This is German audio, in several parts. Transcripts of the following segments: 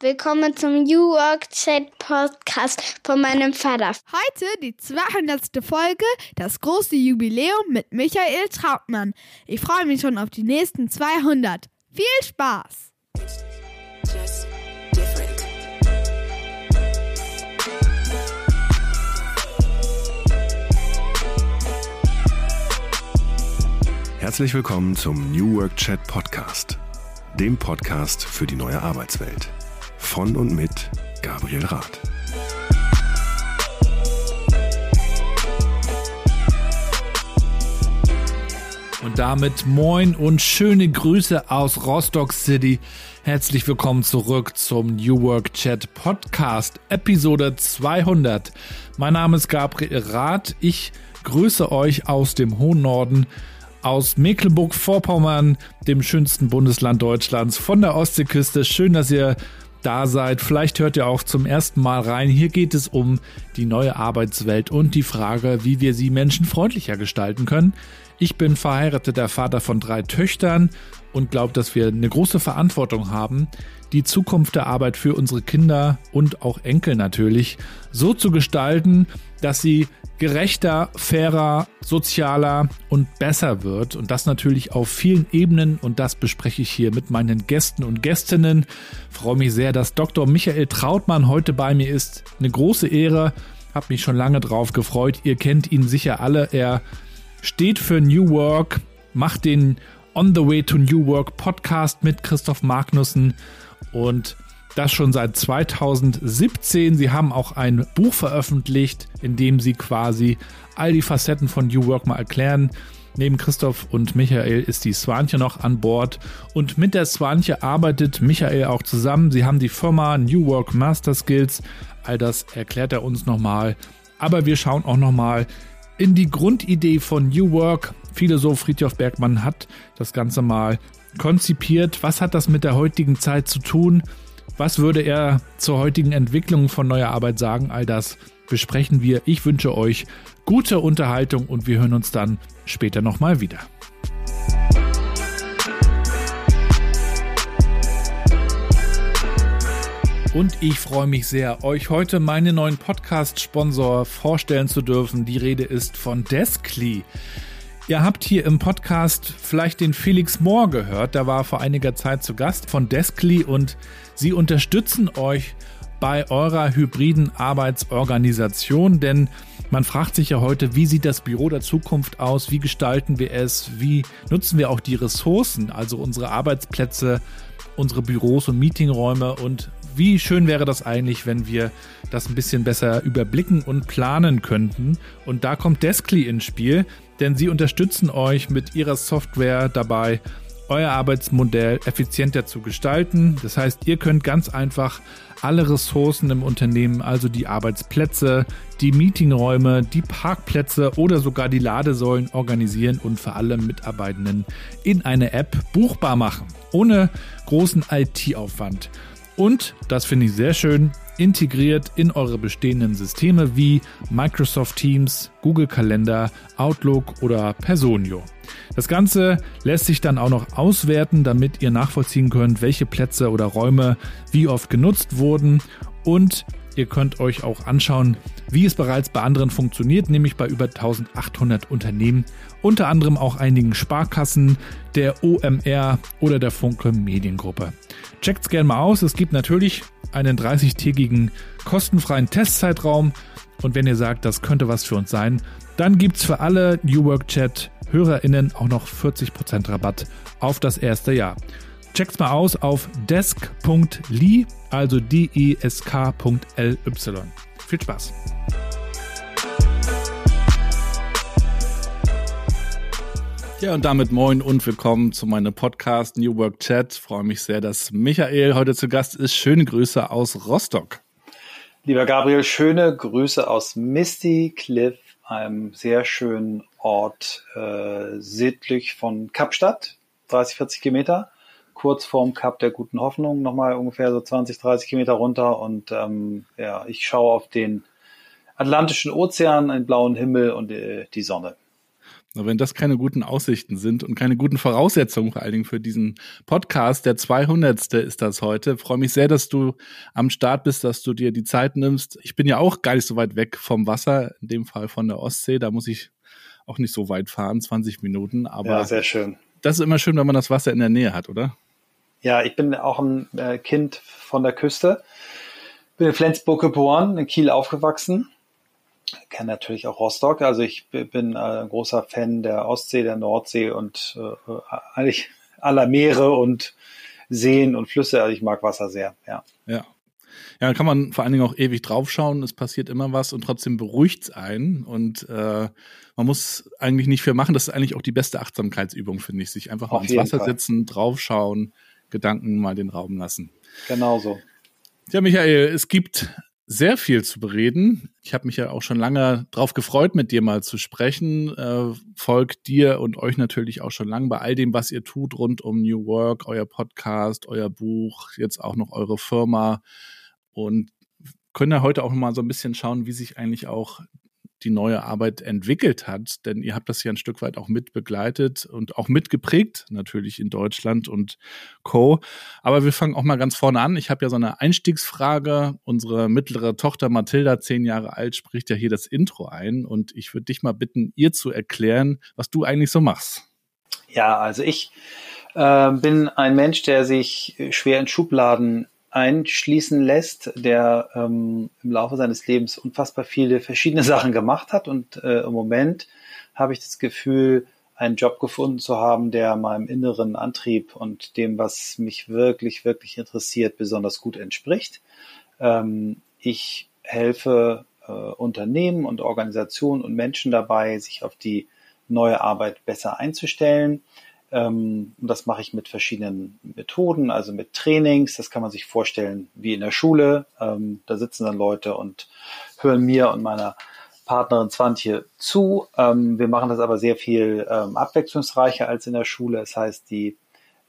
Willkommen zum New Work Chat Podcast von meinem Vater. Heute die 200. Folge, das große Jubiläum mit Michael Trautmann. Ich freue mich schon auf die nächsten 200. Viel Spaß! Herzlich willkommen zum New Work Chat Podcast, dem Podcast für die neue Arbeitswelt. Von und mit Gabriel Rath. Und damit moin und schöne Grüße aus Rostock City. Herzlich willkommen zurück zum New Work Chat Podcast, Episode 200. Mein Name ist Gabriel Rath. Ich grüße euch aus dem hohen Norden, aus Mecklenburg-Vorpommern, dem schönsten Bundesland Deutschlands, von der Ostseeküste. Schön, dass ihr da seid. Vielleicht hört ihr auch zum ersten Mal rein. Hier geht es um die neue Arbeitswelt und die Frage, wie wir sie menschenfreundlicher gestalten können. Ich bin verheirateter Vater von drei Töchtern und glaube, dass wir eine große Verantwortung haben, die Zukunft der Arbeit für unsere Kinder und auch Enkel natürlich so zu gestalten, dass sie gerechter, fairer, sozialer und besser wird. Und das natürlich auf vielen Ebenen. Und das bespreche ich hier mit meinen Gästen und Gästinnen. Ich freue mich sehr, dass Dr. Michael Trautmann heute bei mir ist. Eine große Ehre. Hab mich schon lange drauf gefreut. Ihr kennt ihn sicher alle. Er steht für New Work, macht den On the Way to New Work Podcast mit Christoph Magnussen und das schon seit 2017. Sie haben auch ein Buch veröffentlicht, in dem sie quasi all die Facetten von New Work mal erklären. Neben Christoph und Michael ist die Swanche noch an Bord und mit der Swanche arbeitet Michael auch zusammen. Sie haben die Firma New Work Master Skills. All das erklärt er uns nochmal. Aber wir schauen auch nochmal in die Grundidee von New Work. Philosoph Friedhof Bergmann hat das Ganze mal konzipiert. Was hat das mit der heutigen Zeit zu tun? Was würde er zur heutigen Entwicklung von neuer Arbeit sagen? All das besprechen wir. Ich wünsche euch gute Unterhaltung und wir hören uns dann später nochmal wieder. Und ich freue mich sehr, euch heute meinen neuen Podcast-Sponsor vorstellen zu dürfen. Die Rede ist von Deskly. Ihr habt hier im Podcast vielleicht den Felix Mohr gehört, der war vor einiger Zeit zu Gast von Deskly und sie unterstützen euch bei eurer hybriden Arbeitsorganisation, denn man fragt sich ja heute, wie sieht das Büro der Zukunft aus, wie gestalten wir es, wie nutzen wir auch die Ressourcen, also unsere Arbeitsplätze, unsere Büros und Meetingräume? Und wie schön wäre das eigentlich, wenn wir das ein bisschen besser überblicken und planen könnten. Und da kommt Deskly ins Spiel denn sie unterstützen euch mit ihrer Software dabei, euer Arbeitsmodell effizienter zu gestalten. Das heißt, ihr könnt ganz einfach alle Ressourcen im Unternehmen, also die Arbeitsplätze, die Meetingräume, die Parkplätze oder sogar die Ladesäulen organisieren und für alle Mitarbeitenden in eine App buchbar machen, ohne großen IT-Aufwand. Und, das finde ich sehr schön, integriert in eure bestehenden Systeme wie Microsoft Teams, Google Kalender, Outlook oder Personio. Das Ganze lässt sich dann auch noch auswerten, damit ihr nachvollziehen könnt, welche Plätze oder Räume wie oft genutzt wurden und ihr könnt euch auch anschauen, wie es bereits bei anderen funktioniert, nämlich bei über 1800 Unternehmen, unter anderem auch einigen Sparkassen, der OMR oder der Funke Mediengruppe. Checkt's gerne mal aus. Es gibt natürlich einen 30-tägigen kostenfreien Testzeitraum. Und wenn ihr sagt, das könnte was für uns sein, dann gibt's für alle New Work Chat HörerInnen auch noch 40% Rabatt auf das erste Jahr. Checkt's mal aus auf desk.ly, also D-E-S-K.ly. Viel Spaß! Ja, und damit moin und willkommen zu meinem Podcast New Work Chat. Ich freue mich sehr, dass Michael heute zu Gast ist. Schöne Grüße aus Rostock. Lieber Gabriel, schöne Grüße aus Misty Cliff, einem sehr schönen Ort äh, südlich von Kapstadt, 30, 40 Kilometer, kurz vorm Kap der Guten Hoffnung, nochmal ungefähr so 20, 30 Kilometer runter. Und ähm, ja, ich schaue auf den Atlantischen Ozean, einen blauen Himmel und äh, die Sonne. wenn das keine guten Aussichten sind und keine guten Voraussetzungen vor allen Dingen für diesen Podcast, der 200. ist das heute. freue mich sehr, dass du am Start bist, dass du dir die Zeit nimmst. Ich bin ja auch gar nicht so weit weg vom Wasser, in dem Fall von der Ostsee. Da muss ich auch nicht so weit fahren, 20 Minuten. Aber ja, sehr schön. Das ist immer schön, wenn man das Wasser in der Nähe hat, oder? Ja, ich bin auch ein äh, Kind von der Küste. Bin in Flensburg geboren, in Kiel aufgewachsen kenne natürlich auch Rostock. Also ich bin ein großer Fan der Ostsee, der Nordsee und äh, eigentlich aller Meere und Seen und Flüsse. Also ich mag Wasser sehr, ja. Ja. Ja, da kann man vor allen Dingen auch ewig draufschauen. Es passiert immer was und trotzdem beruhigt es einen. Und äh, man muss eigentlich nicht viel machen. Das ist eigentlich auch die beste Achtsamkeitsübung, finde ich. Sich einfach mal ins Wasser Fall. sitzen, draufschauen, Gedanken mal den Raum lassen. Genauso. Ja, Michael, es gibt sehr viel zu bereden. Ich habe mich ja auch schon lange drauf gefreut, mit dir mal zu sprechen. Äh, folgt dir und euch natürlich auch schon lange bei all dem, was ihr tut rund um New Work, euer Podcast, euer Buch, jetzt auch noch eure Firma und können ja heute auch mal so ein bisschen schauen, wie sich eigentlich auch die neue Arbeit entwickelt hat, denn ihr habt das ja ein Stück weit auch mit begleitet und auch mitgeprägt, natürlich in Deutschland und Co. Aber wir fangen auch mal ganz vorne an. Ich habe ja so eine Einstiegsfrage. Unsere mittlere Tochter Mathilda, zehn Jahre alt, spricht ja hier das Intro ein und ich würde dich mal bitten, ihr zu erklären, was du eigentlich so machst. Ja, also ich äh, bin ein Mensch, der sich schwer in Schubladen einschließen lässt, der ähm, im Laufe seines Lebens unfassbar viele verschiedene Sachen gemacht hat. Und äh, im Moment habe ich das Gefühl, einen Job gefunden zu haben, der meinem inneren Antrieb und dem, was mich wirklich, wirklich interessiert, besonders gut entspricht. Ähm, ich helfe äh, Unternehmen und Organisationen und Menschen dabei, sich auf die neue Arbeit besser einzustellen und das mache ich mit verschiedenen Methoden, also mit Trainings. Das kann man sich vorstellen wie in der Schule. Ähm, da sitzen dann Leute und hören mir und meiner Partnerin Zwantje zu. Ähm, wir machen das aber sehr viel abwechslungsreicher als in der Schule. Das heißt, die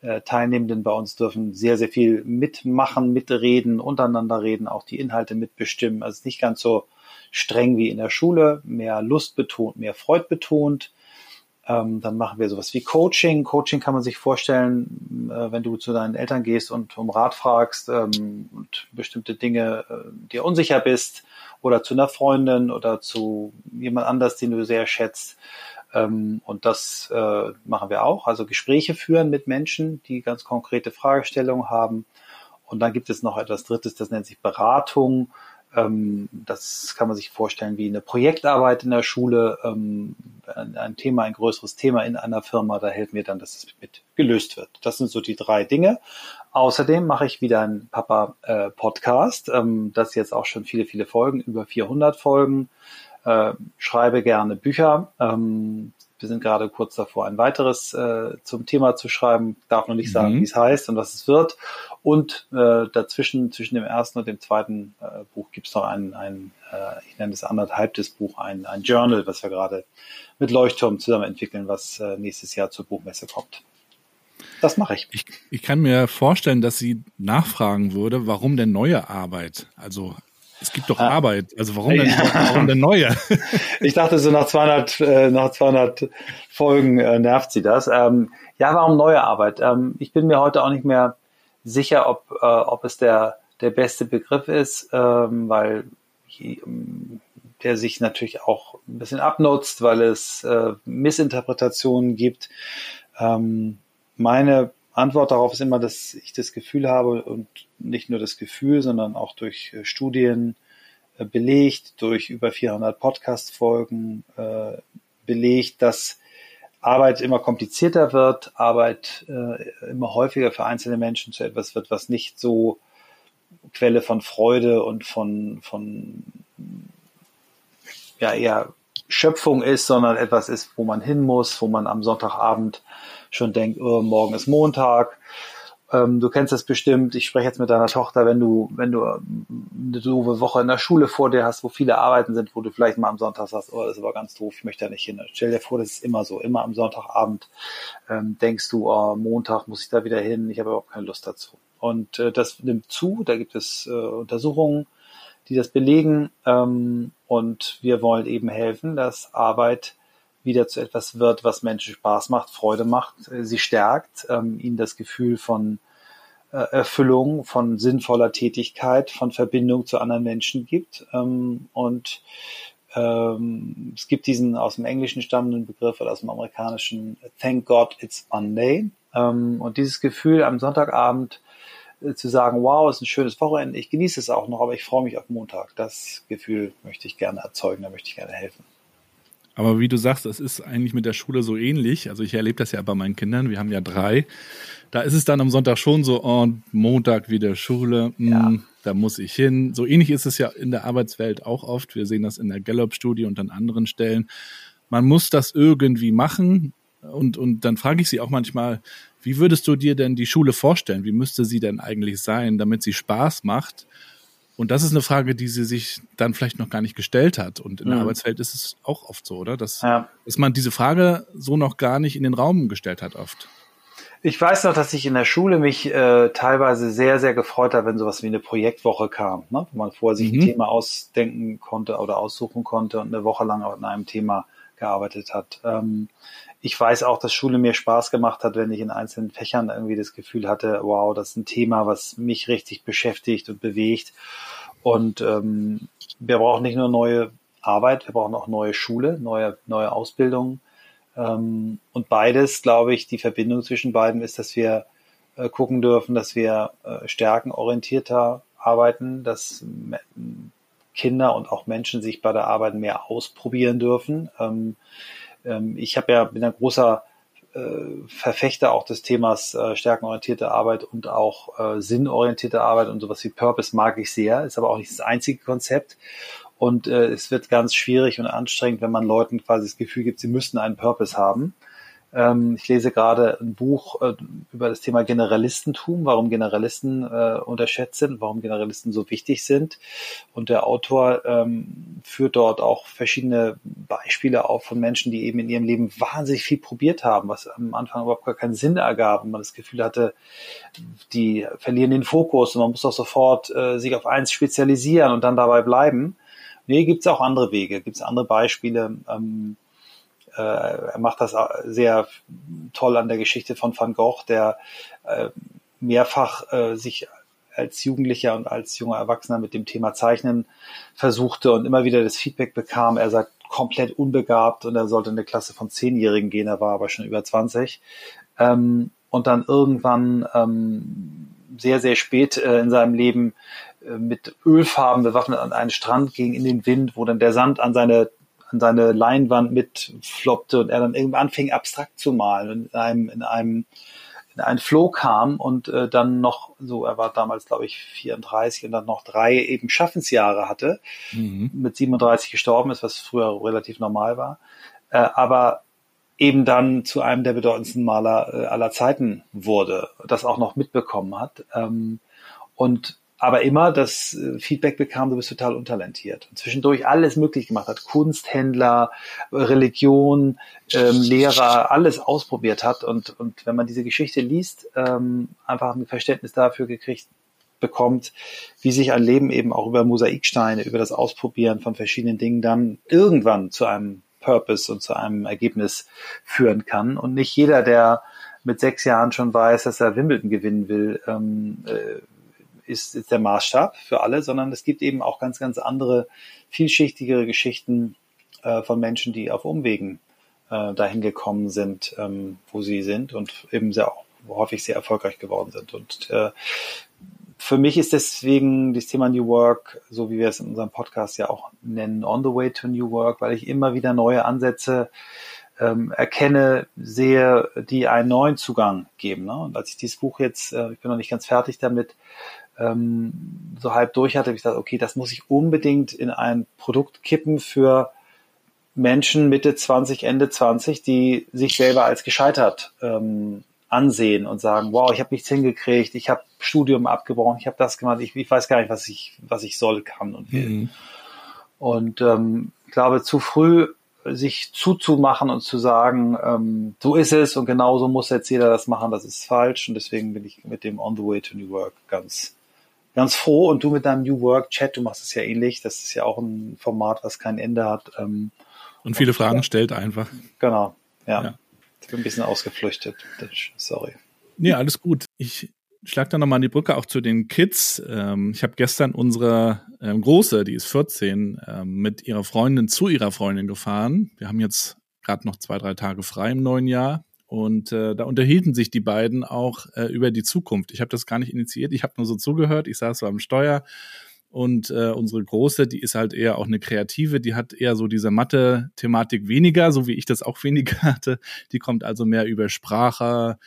äh, Teilnehmenden bei uns dürfen sehr, sehr viel mitmachen, mitreden, untereinander reden, auch die Inhalte mitbestimmen. Also nicht ganz so streng wie in der Schule, mehr Lust betont, mehr Freud betont. Ähm, dann machen wir sowas wie Coaching. Coaching kann man sich vorstellen, äh, wenn du zu deinen Eltern gehst und um Rat fragst ähm, und bestimmte Dinge äh, dir unsicher bist oder zu einer Freundin oder zu jemand anders, den du sehr schätzt. Ähm, und das äh, machen wir auch. Also Gespräche führen mit Menschen, die ganz konkrete Fragestellungen haben. Und dann gibt es noch etwas Drittes, das nennt sich Beratung. Ähm, das kann man sich vorstellen wie eine Projektarbeit in der Schule, ähm, ein Thema, ein größeres Thema in einer Firma, da helfen wir dann, dass es mit gelöst wird. Das sind so die drei Dinge. Außerdem mache ich wieder einen Papa-Podcast, äh, ähm, das jetzt auch schon viele, viele Folgen, über 400 Folgen. Äh, schreibe gerne Bücher. Ähm, wir sind gerade kurz davor, ein weiteres äh, zum Thema zu schreiben. Darf noch nicht sagen, mhm. wie es heißt und was es wird. Und äh, dazwischen, zwischen dem ersten und dem zweiten äh, Buch gibt es noch ein, ein äh, ich nenne es anderthalbtes Buch, ein, ein Journal, was wir gerade mit Leuchtturm zusammen entwickeln, was äh, nächstes Jahr zur Buchmesse kommt. Das mache ich. ich. Ich kann mir vorstellen, dass sie nachfragen würde, warum denn neue Arbeit? Also es gibt doch ah. Arbeit. Also warum denn, warum denn neue? ich dachte so nach 200, äh, nach 200 Folgen äh, nervt sie das. Ähm, ja, warum neue Arbeit? Ähm, ich bin mir heute auch nicht mehr sicher, ob, äh, ob es der, der beste Begriff ist, ähm, weil ähm, der sich natürlich auch ein bisschen abnutzt, weil es äh, Missinterpretationen gibt. Ähm, meine Antwort darauf ist immer, dass ich das Gefühl habe und nicht nur das Gefühl, sondern auch durch äh, Studien äh, belegt, durch über 400 Podcast-Folgen äh, belegt, dass Arbeit immer komplizierter wird, Arbeit immer häufiger für einzelne Menschen zu etwas wird, was nicht so Quelle von Freude und von, von ja eher Schöpfung ist, sondern etwas ist, wo man hin muss, wo man am Sonntagabend schon denkt, oh, morgen ist Montag. Ähm, du kennst das bestimmt. Ich spreche jetzt mit deiner Tochter, wenn du, wenn du ähm, eine doofe Woche in der Schule vor dir hast, wo viele Arbeiten sind, wo du vielleicht mal am Sonntag sagst, oh, das war ganz doof, ich möchte da nicht hin. Stell dir vor, das ist immer so. Immer am Sonntagabend ähm, denkst du, oh, Montag muss ich da wieder hin, ich habe überhaupt keine Lust dazu. Und äh, das nimmt zu, da gibt es äh, Untersuchungen, die das belegen. Ähm, und wir wollen eben helfen, dass Arbeit wieder zu etwas wird, was Menschen Spaß macht, Freude macht, äh, sie stärkt, ähm, ihnen das Gefühl von äh, Erfüllung, von sinnvoller Tätigkeit, von Verbindung zu anderen Menschen gibt. Ähm, und ähm, es gibt diesen aus dem Englischen stammenden Begriff oder aus dem amerikanischen Thank God it's Monday. Ähm, und dieses Gefühl am Sonntagabend äh, zu sagen, wow, es ist ein schönes Wochenende, ich genieße es auch noch, aber ich freue mich auf Montag. Das Gefühl möchte ich gerne erzeugen, da möchte ich gerne helfen. Aber wie du sagst, es ist eigentlich mit der Schule so ähnlich. Also ich erlebe das ja bei meinen Kindern. Wir haben ja drei. Da ist es dann am Sonntag schon so, oh, Montag wieder Schule, mh, ja. da muss ich hin. So ähnlich ist es ja in der Arbeitswelt auch oft. Wir sehen das in der Gallup-Studie und an anderen Stellen. Man muss das irgendwie machen. Und, und dann frage ich sie auch manchmal, wie würdest du dir denn die Schule vorstellen? Wie müsste sie denn eigentlich sein, damit sie Spaß macht? Und das ist eine Frage, die sie sich dann vielleicht noch gar nicht gestellt hat. Und in mhm. der Arbeitswelt ist es auch oft so, oder? Dass, ja. dass man diese Frage so noch gar nicht in den Raum gestellt hat oft. Ich weiß noch, dass ich in der Schule mich äh, teilweise sehr, sehr gefreut habe, wenn sowas wie eine Projektwoche kam, ne? wo man vorher sich mhm. ein Thema ausdenken konnte oder aussuchen konnte und eine Woche lang an einem Thema gearbeitet hat. Ähm, ich weiß auch, dass Schule mir Spaß gemacht hat, wenn ich in einzelnen Fächern irgendwie das Gefühl hatte, wow, das ist ein Thema, was mich richtig beschäftigt und bewegt. Und ähm, wir brauchen nicht nur neue Arbeit, wir brauchen auch neue Schule, neue, neue Ausbildung. Ähm, und beides, glaube ich, die Verbindung zwischen beiden ist, dass wir äh, gucken dürfen, dass wir äh, stärkenorientierter arbeiten, dass Kinder und auch Menschen sich bei der Arbeit mehr ausprobieren dürfen. Ähm, ich habe ja bin ein großer äh, Verfechter auch des Themas äh, stärkenorientierte Arbeit und auch äh, sinnorientierte Arbeit und sowas wie Purpose mag ich sehr, ist aber auch nicht das einzige Konzept. Und äh, es wird ganz schwierig und anstrengend, wenn man Leuten quasi das Gefühl gibt, sie müssten einen Purpose haben. Ähm, ich lese gerade ein Buch äh, über das Thema Generalistentum, warum Generalisten äh, unterschätzt sind, warum Generalisten so wichtig sind. Und der Autor ähm, führt dort auch verschiedene Beispiele auf von Menschen, die eben in ihrem Leben wahnsinnig viel probiert haben, was am Anfang überhaupt gar keinen Sinn ergab und man das Gefühl hatte, die verlieren den Fokus und man muss doch sofort äh, sich auf eins spezialisieren und dann dabei bleiben. Nee, gibt es auch andere Wege, gibt es andere Beispiele. Ähm, äh, er macht das sehr toll an der Geschichte von Van Gogh, der äh, mehrfach äh, sich als Jugendlicher und als junger Erwachsener mit dem Thema Zeichnen versuchte und immer wieder das Feedback bekam, er sei komplett unbegabt und er sollte in eine Klasse von Zehnjährigen gehen, er war aber schon über 20. Ähm, und dann irgendwann ähm, sehr, sehr spät äh, in seinem Leben äh, mit Ölfarben bewaffnet an einen Strand ging in den Wind, wo dann der Sand an seine an seine Leinwand mitfloppte und er dann irgendwie anfing abstrakt zu malen und in einem in einem in einen Flow kam und äh, dann noch so er war damals glaube ich 34 und dann noch drei eben Schaffensjahre hatte mhm. mit 37 gestorben ist was früher relativ normal war äh, aber eben dann zu einem der bedeutendsten Maler äh, aller Zeiten wurde das auch noch mitbekommen hat ähm, und aber immer das äh, Feedback bekam, du bist total untalentiert. Und zwischendurch alles möglich gemacht hat. Kunsthändler, Religion, ähm, Lehrer, alles ausprobiert hat. Und, und wenn man diese Geschichte liest, ähm, einfach ein Verständnis dafür gekriegt bekommt, wie sich ein Leben eben auch über Mosaiksteine, über das Ausprobieren von verschiedenen Dingen dann irgendwann zu einem Purpose und zu einem Ergebnis führen kann. Und nicht jeder, der mit sechs Jahren schon weiß, dass er Wimbledon gewinnen will, ähm, äh, ist, ist der Maßstab für alle, sondern es gibt eben auch ganz, ganz andere, vielschichtigere Geschichten äh, von Menschen, die auf Umwegen äh, dahin gekommen sind, ähm, wo sie sind und eben sehr häufig sehr erfolgreich geworden sind. Und äh, für mich ist deswegen das Thema New Work, so wie wir es in unserem Podcast ja auch nennen, on the way to New Work, weil ich immer wieder neue Ansätze ähm, erkenne, sehe, die einen neuen Zugang geben. Ne? Und als ich dieses Buch jetzt, äh, ich bin noch nicht ganz fertig damit, ähm, so halb durch hatte, habe ich gesagt, okay, das muss ich unbedingt in ein Produkt kippen für Menschen Mitte 20, Ende 20, die sich selber als gescheitert ähm, ansehen und sagen, wow, ich habe nichts hingekriegt, ich habe Studium abgebrochen, ich habe das gemacht, ich, ich, weiß gar nicht, was ich, was ich soll, kann und will. Mhm. Und ähm, ich glaube, zu früh sich zuzumachen und zu sagen, ähm, so ist es und genauso muss jetzt jeder das machen, das ist falsch. Und deswegen bin ich mit dem On the Way to New Work ganz ganz froh und du mit deinem New Work Chat, du machst es ja ähnlich. Das ist ja auch ein Format, was kein Ende hat. Ähm, Und viele Fragen stellt einfach. Genau, ja. Ja. Ich bin ein bisschen ausgeflüchtet. Sorry. Nee, alles gut. Ich schlag da nochmal die Brücke auch zu den Kids. Ähm, ich habe gestern unsere ähm, Große, die ist 14, ähm, mit ihrer Freundin zu ihrer Freundin gefahren. Wir haben jetzt gerade noch zwei, drei Tage frei im neuen Jahr. Und äh, da unterhielten sich die beiden auch äh, über die Zukunft. Ich habe das gar nicht initiiert, ich habe nur so zugehört. Ich saß so am Steuer und äh, unsere Große, die ist halt eher auch eine Kreative, die hat eher so diese Mathe-Thematik weniger, so wie ich das auch weniger hatte. Die kommt also mehr über Sprache,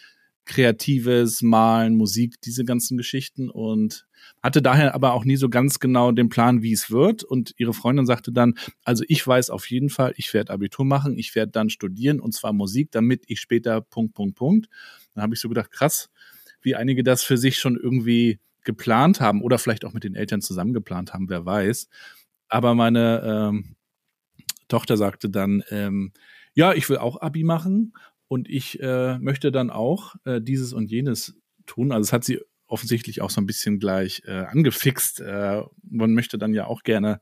Kreatives, Malen, Musik, diese ganzen Geschichten und hatte daher aber auch nie so ganz genau den Plan, wie es wird. Und ihre Freundin sagte dann, also ich weiß auf jeden Fall, ich werde Abitur machen, ich werde dann studieren und zwar Musik, damit ich später Punkt, Punkt, Punkt. Dann habe ich so gedacht, krass, wie einige das für sich schon irgendwie geplant haben oder vielleicht auch mit den Eltern zusammen geplant haben, wer weiß. Aber meine ähm, Tochter sagte dann, ähm, ja, ich will auch Abi machen und ich äh, möchte dann auch äh, dieses und jenes tun. Also es hat sie offensichtlich auch so ein bisschen gleich äh, angefixt. Äh, man möchte dann ja auch gerne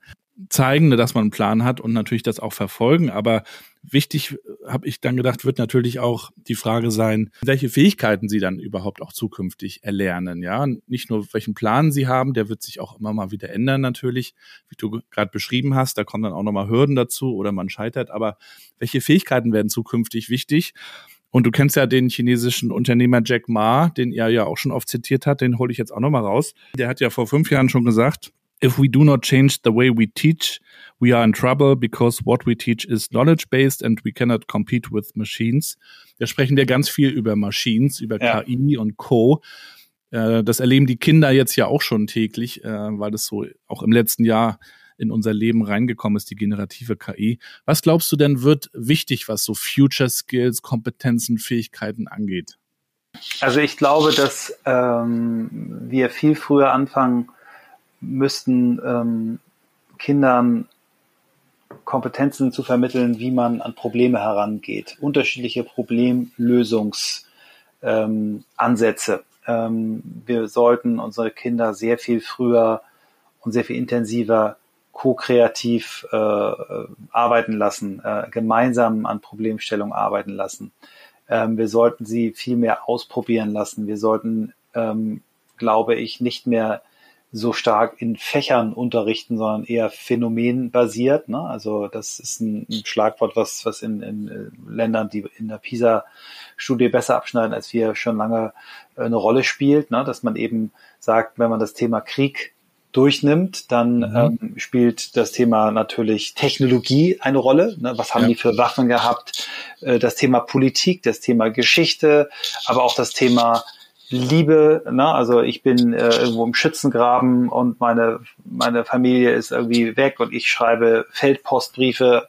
zeigen, dass man einen Plan hat und natürlich das auch verfolgen. Aber wichtig, äh, habe ich dann gedacht, wird natürlich auch die Frage sein, welche Fähigkeiten sie dann überhaupt auch zukünftig erlernen. Ja, nicht nur welchen Plan sie haben, der wird sich auch immer mal wieder ändern natürlich, wie du gerade beschrieben hast. Da kommen dann auch nochmal Hürden dazu oder man scheitert. Aber welche Fähigkeiten werden zukünftig wichtig? Und du kennst ja den chinesischen Unternehmer Jack Ma, den er ja auch schon oft zitiert hat, den hole ich jetzt auch nochmal raus. Der hat ja vor fünf Jahren schon gesagt, if we do not change the way we teach, we are in trouble because what we teach is knowledge based and we cannot compete with machines. Da sprechen wir ganz viel über Machines, über ja. KI und Co. Äh, das erleben die Kinder jetzt ja auch schon täglich, äh, weil das so auch im letzten Jahr in unser Leben reingekommen ist, die generative KI. Was glaubst du denn wird wichtig, was so Future Skills, Kompetenzen, Fähigkeiten angeht? Also ich glaube, dass ähm, wir viel früher anfangen müssten, ähm, Kindern Kompetenzen zu vermitteln, wie man an Probleme herangeht, unterschiedliche Problemlösungsansätze. Ähm, wir sollten unsere Kinder sehr viel früher und sehr viel intensiver ko-kreativ äh, arbeiten lassen, äh, gemeinsam an Problemstellungen arbeiten lassen. Ähm, wir sollten sie viel mehr ausprobieren lassen. Wir sollten, ähm, glaube ich, nicht mehr so stark in Fächern unterrichten, sondern eher phänomenbasiert. Ne? Also das ist ein, ein Schlagwort, was, was in, in äh, Ländern, die in der PISA-Studie besser abschneiden, als wir schon lange äh, eine Rolle spielt, ne? dass man eben sagt, wenn man das Thema Krieg durchnimmt, dann mhm. ähm, spielt das Thema natürlich Technologie eine Rolle. Ne? Was haben ja. die für Waffen gehabt? Äh, das Thema Politik, das Thema Geschichte, aber auch das Thema Liebe, ne? also ich bin äh, irgendwo im Schützengraben und meine, meine Familie ist irgendwie weg und ich schreibe Feldpostbriefe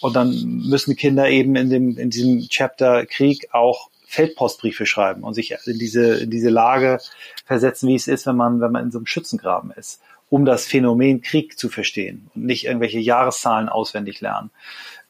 und dann müssen Kinder eben in dem, in diesem Chapter Krieg auch Feldpostbriefe schreiben und sich in diese, in diese Lage versetzen, wie es ist, wenn man, wenn man in so einem Schützengraben ist, um das Phänomen Krieg zu verstehen und nicht irgendwelche Jahreszahlen auswendig lernen.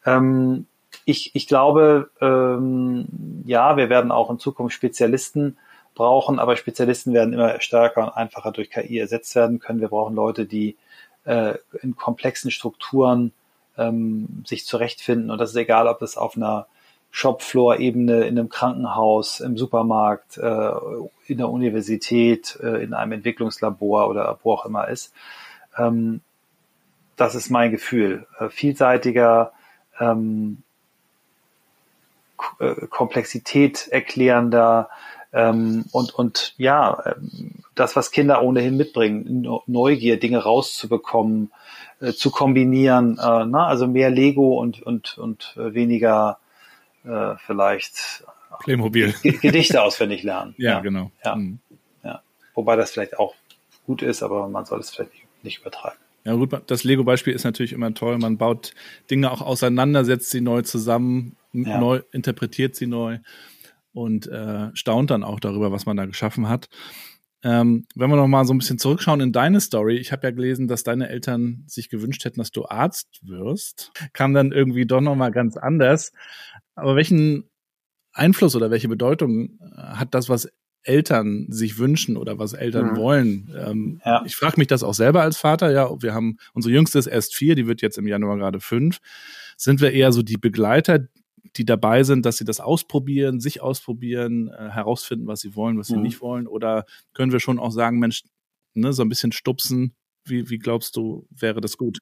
Ähm, ich, ich glaube, ähm, ja, wir werden auch in Zukunft Spezialisten brauchen, aber Spezialisten werden immer stärker und einfacher durch KI ersetzt werden können. Wir brauchen Leute, die äh, in komplexen Strukturen ähm, sich zurechtfinden. Und das ist egal, ob das auf einer Shopfloor-Ebene in einem Krankenhaus, im Supermarkt, äh, in der Universität, äh, in einem Entwicklungslabor oder wo auch immer ist. Ähm, das ist mein Gefühl. Äh, vielseitiger, ähm, äh, Komplexität erklärender, ähm, und, und ja, ähm, das, was Kinder ohnehin mitbringen, Neugier, Dinge rauszubekommen, äh, zu kombinieren, äh, na, also mehr Lego und, und, und äh, weniger äh, vielleicht Playmobil. Gedichte auswendig lernen. ja, ja, genau. Ja, mhm. ja. Wobei das vielleicht auch gut ist, aber man soll es vielleicht nicht, nicht übertreiben. Ja gut, das Lego-Beispiel ist natürlich immer toll. Man baut Dinge auch auseinander, setzt sie neu zusammen, ja. neu interpretiert sie neu und äh, staunt dann auch darüber, was man da geschaffen hat. Ähm, wenn wir noch mal so ein bisschen zurückschauen in deine Story, ich habe ja gelesen, dass deine Eltern sich gewünscht hätten, dass du Arzt wirst, kam dann irgendwie doch noch mal ganz anders. Aber welchen Einfluss oder welche Bedeutung äh, hat das, was Eltern sich wünschen oder was Eltern Mhm. wollen. Ähm, Ja. Ich frage mich das auch selber als Vater. Ja, wir haben unsere jüngste ist erst vier, die wird jetzt im Januar gerade fünf. Sind wir eher so die Begleiter, die dabei sind, dass sie das ausprobieren, sich ausprobieren, äh, herausfinden, was sie wollen, was sie Mhm. nicht wollen? Oder können wir schon auch sagen, Mensch, ne, so ein bisschen stupsen? Wie, wie glaubst du, wäre das gut?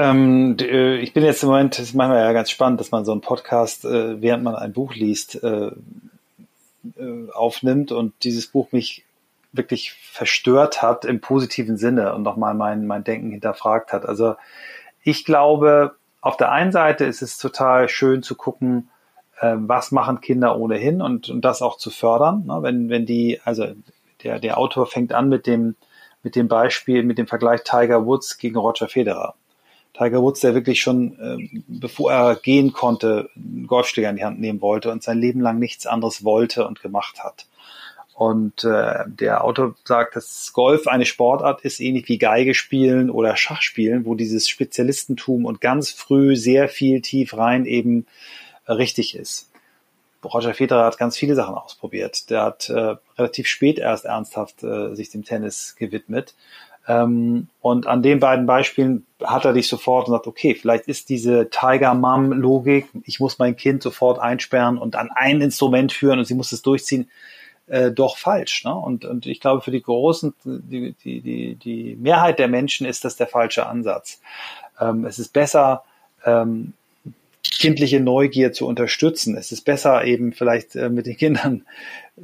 Ähm, äh, ich bin jetzt im Moment, das ist manchmal ja ganz spannend, dass man so einen Podcast, äh, während man ein Buch liest, äh, aufnimmt und dieses Buch mich wirklich verstört hat im positiven Sinne und nochmal mein, mein Denken hinterfragt hat. Also ich glaube, auf der einen Seite ist es total schön zu gucken, was machen Kinder ohnehin und, und das auch zu fördern. Ne? Wenn, wenn die, also der, der Autor fängt an mit dem, mit dem Beispiel, mit dem Vergleich Tiger Woods gegen Roger Federer. Tiger Woods, der wirklich schon, ähm, bevor er gehen konnte, einen Golfschläger in die Hand nehmen wollte und sein Leben lang nichts anderes wollte und gemacht hat. Und äh, der Autor sagt, dass Golf eine Sportart ist, ähnlich wie Geige spielen oder Schach spielen, wo dieses Spezialistentum und ganz früh sehr viel tief rein eben äh, richtig ist. Roger Federer hat ganz viele Sachen ausprobiert. Der hat äh, relativ spät erst ernsthaft äh, sich dem Tennis gewidmet. Ähm, und an den beiden Beispielen hat er dich sofort und sagt, okay, vielleicht ist diese Tiger-Mom-Logik, ich muss mein Kind sofort einsperren und an ein Instrument führen und sie muss es durchziehen, äh, doch falsch. Ne? Und, und ich glaube, für die großen, die, die, die, die Mehrheit der Menschen ist das der falsche Ansatz. Ähm, es ist besser, ähm, kindliche Neugier zu unterstützen. Es ist besser, eben vielleicht äh, mit den Kindern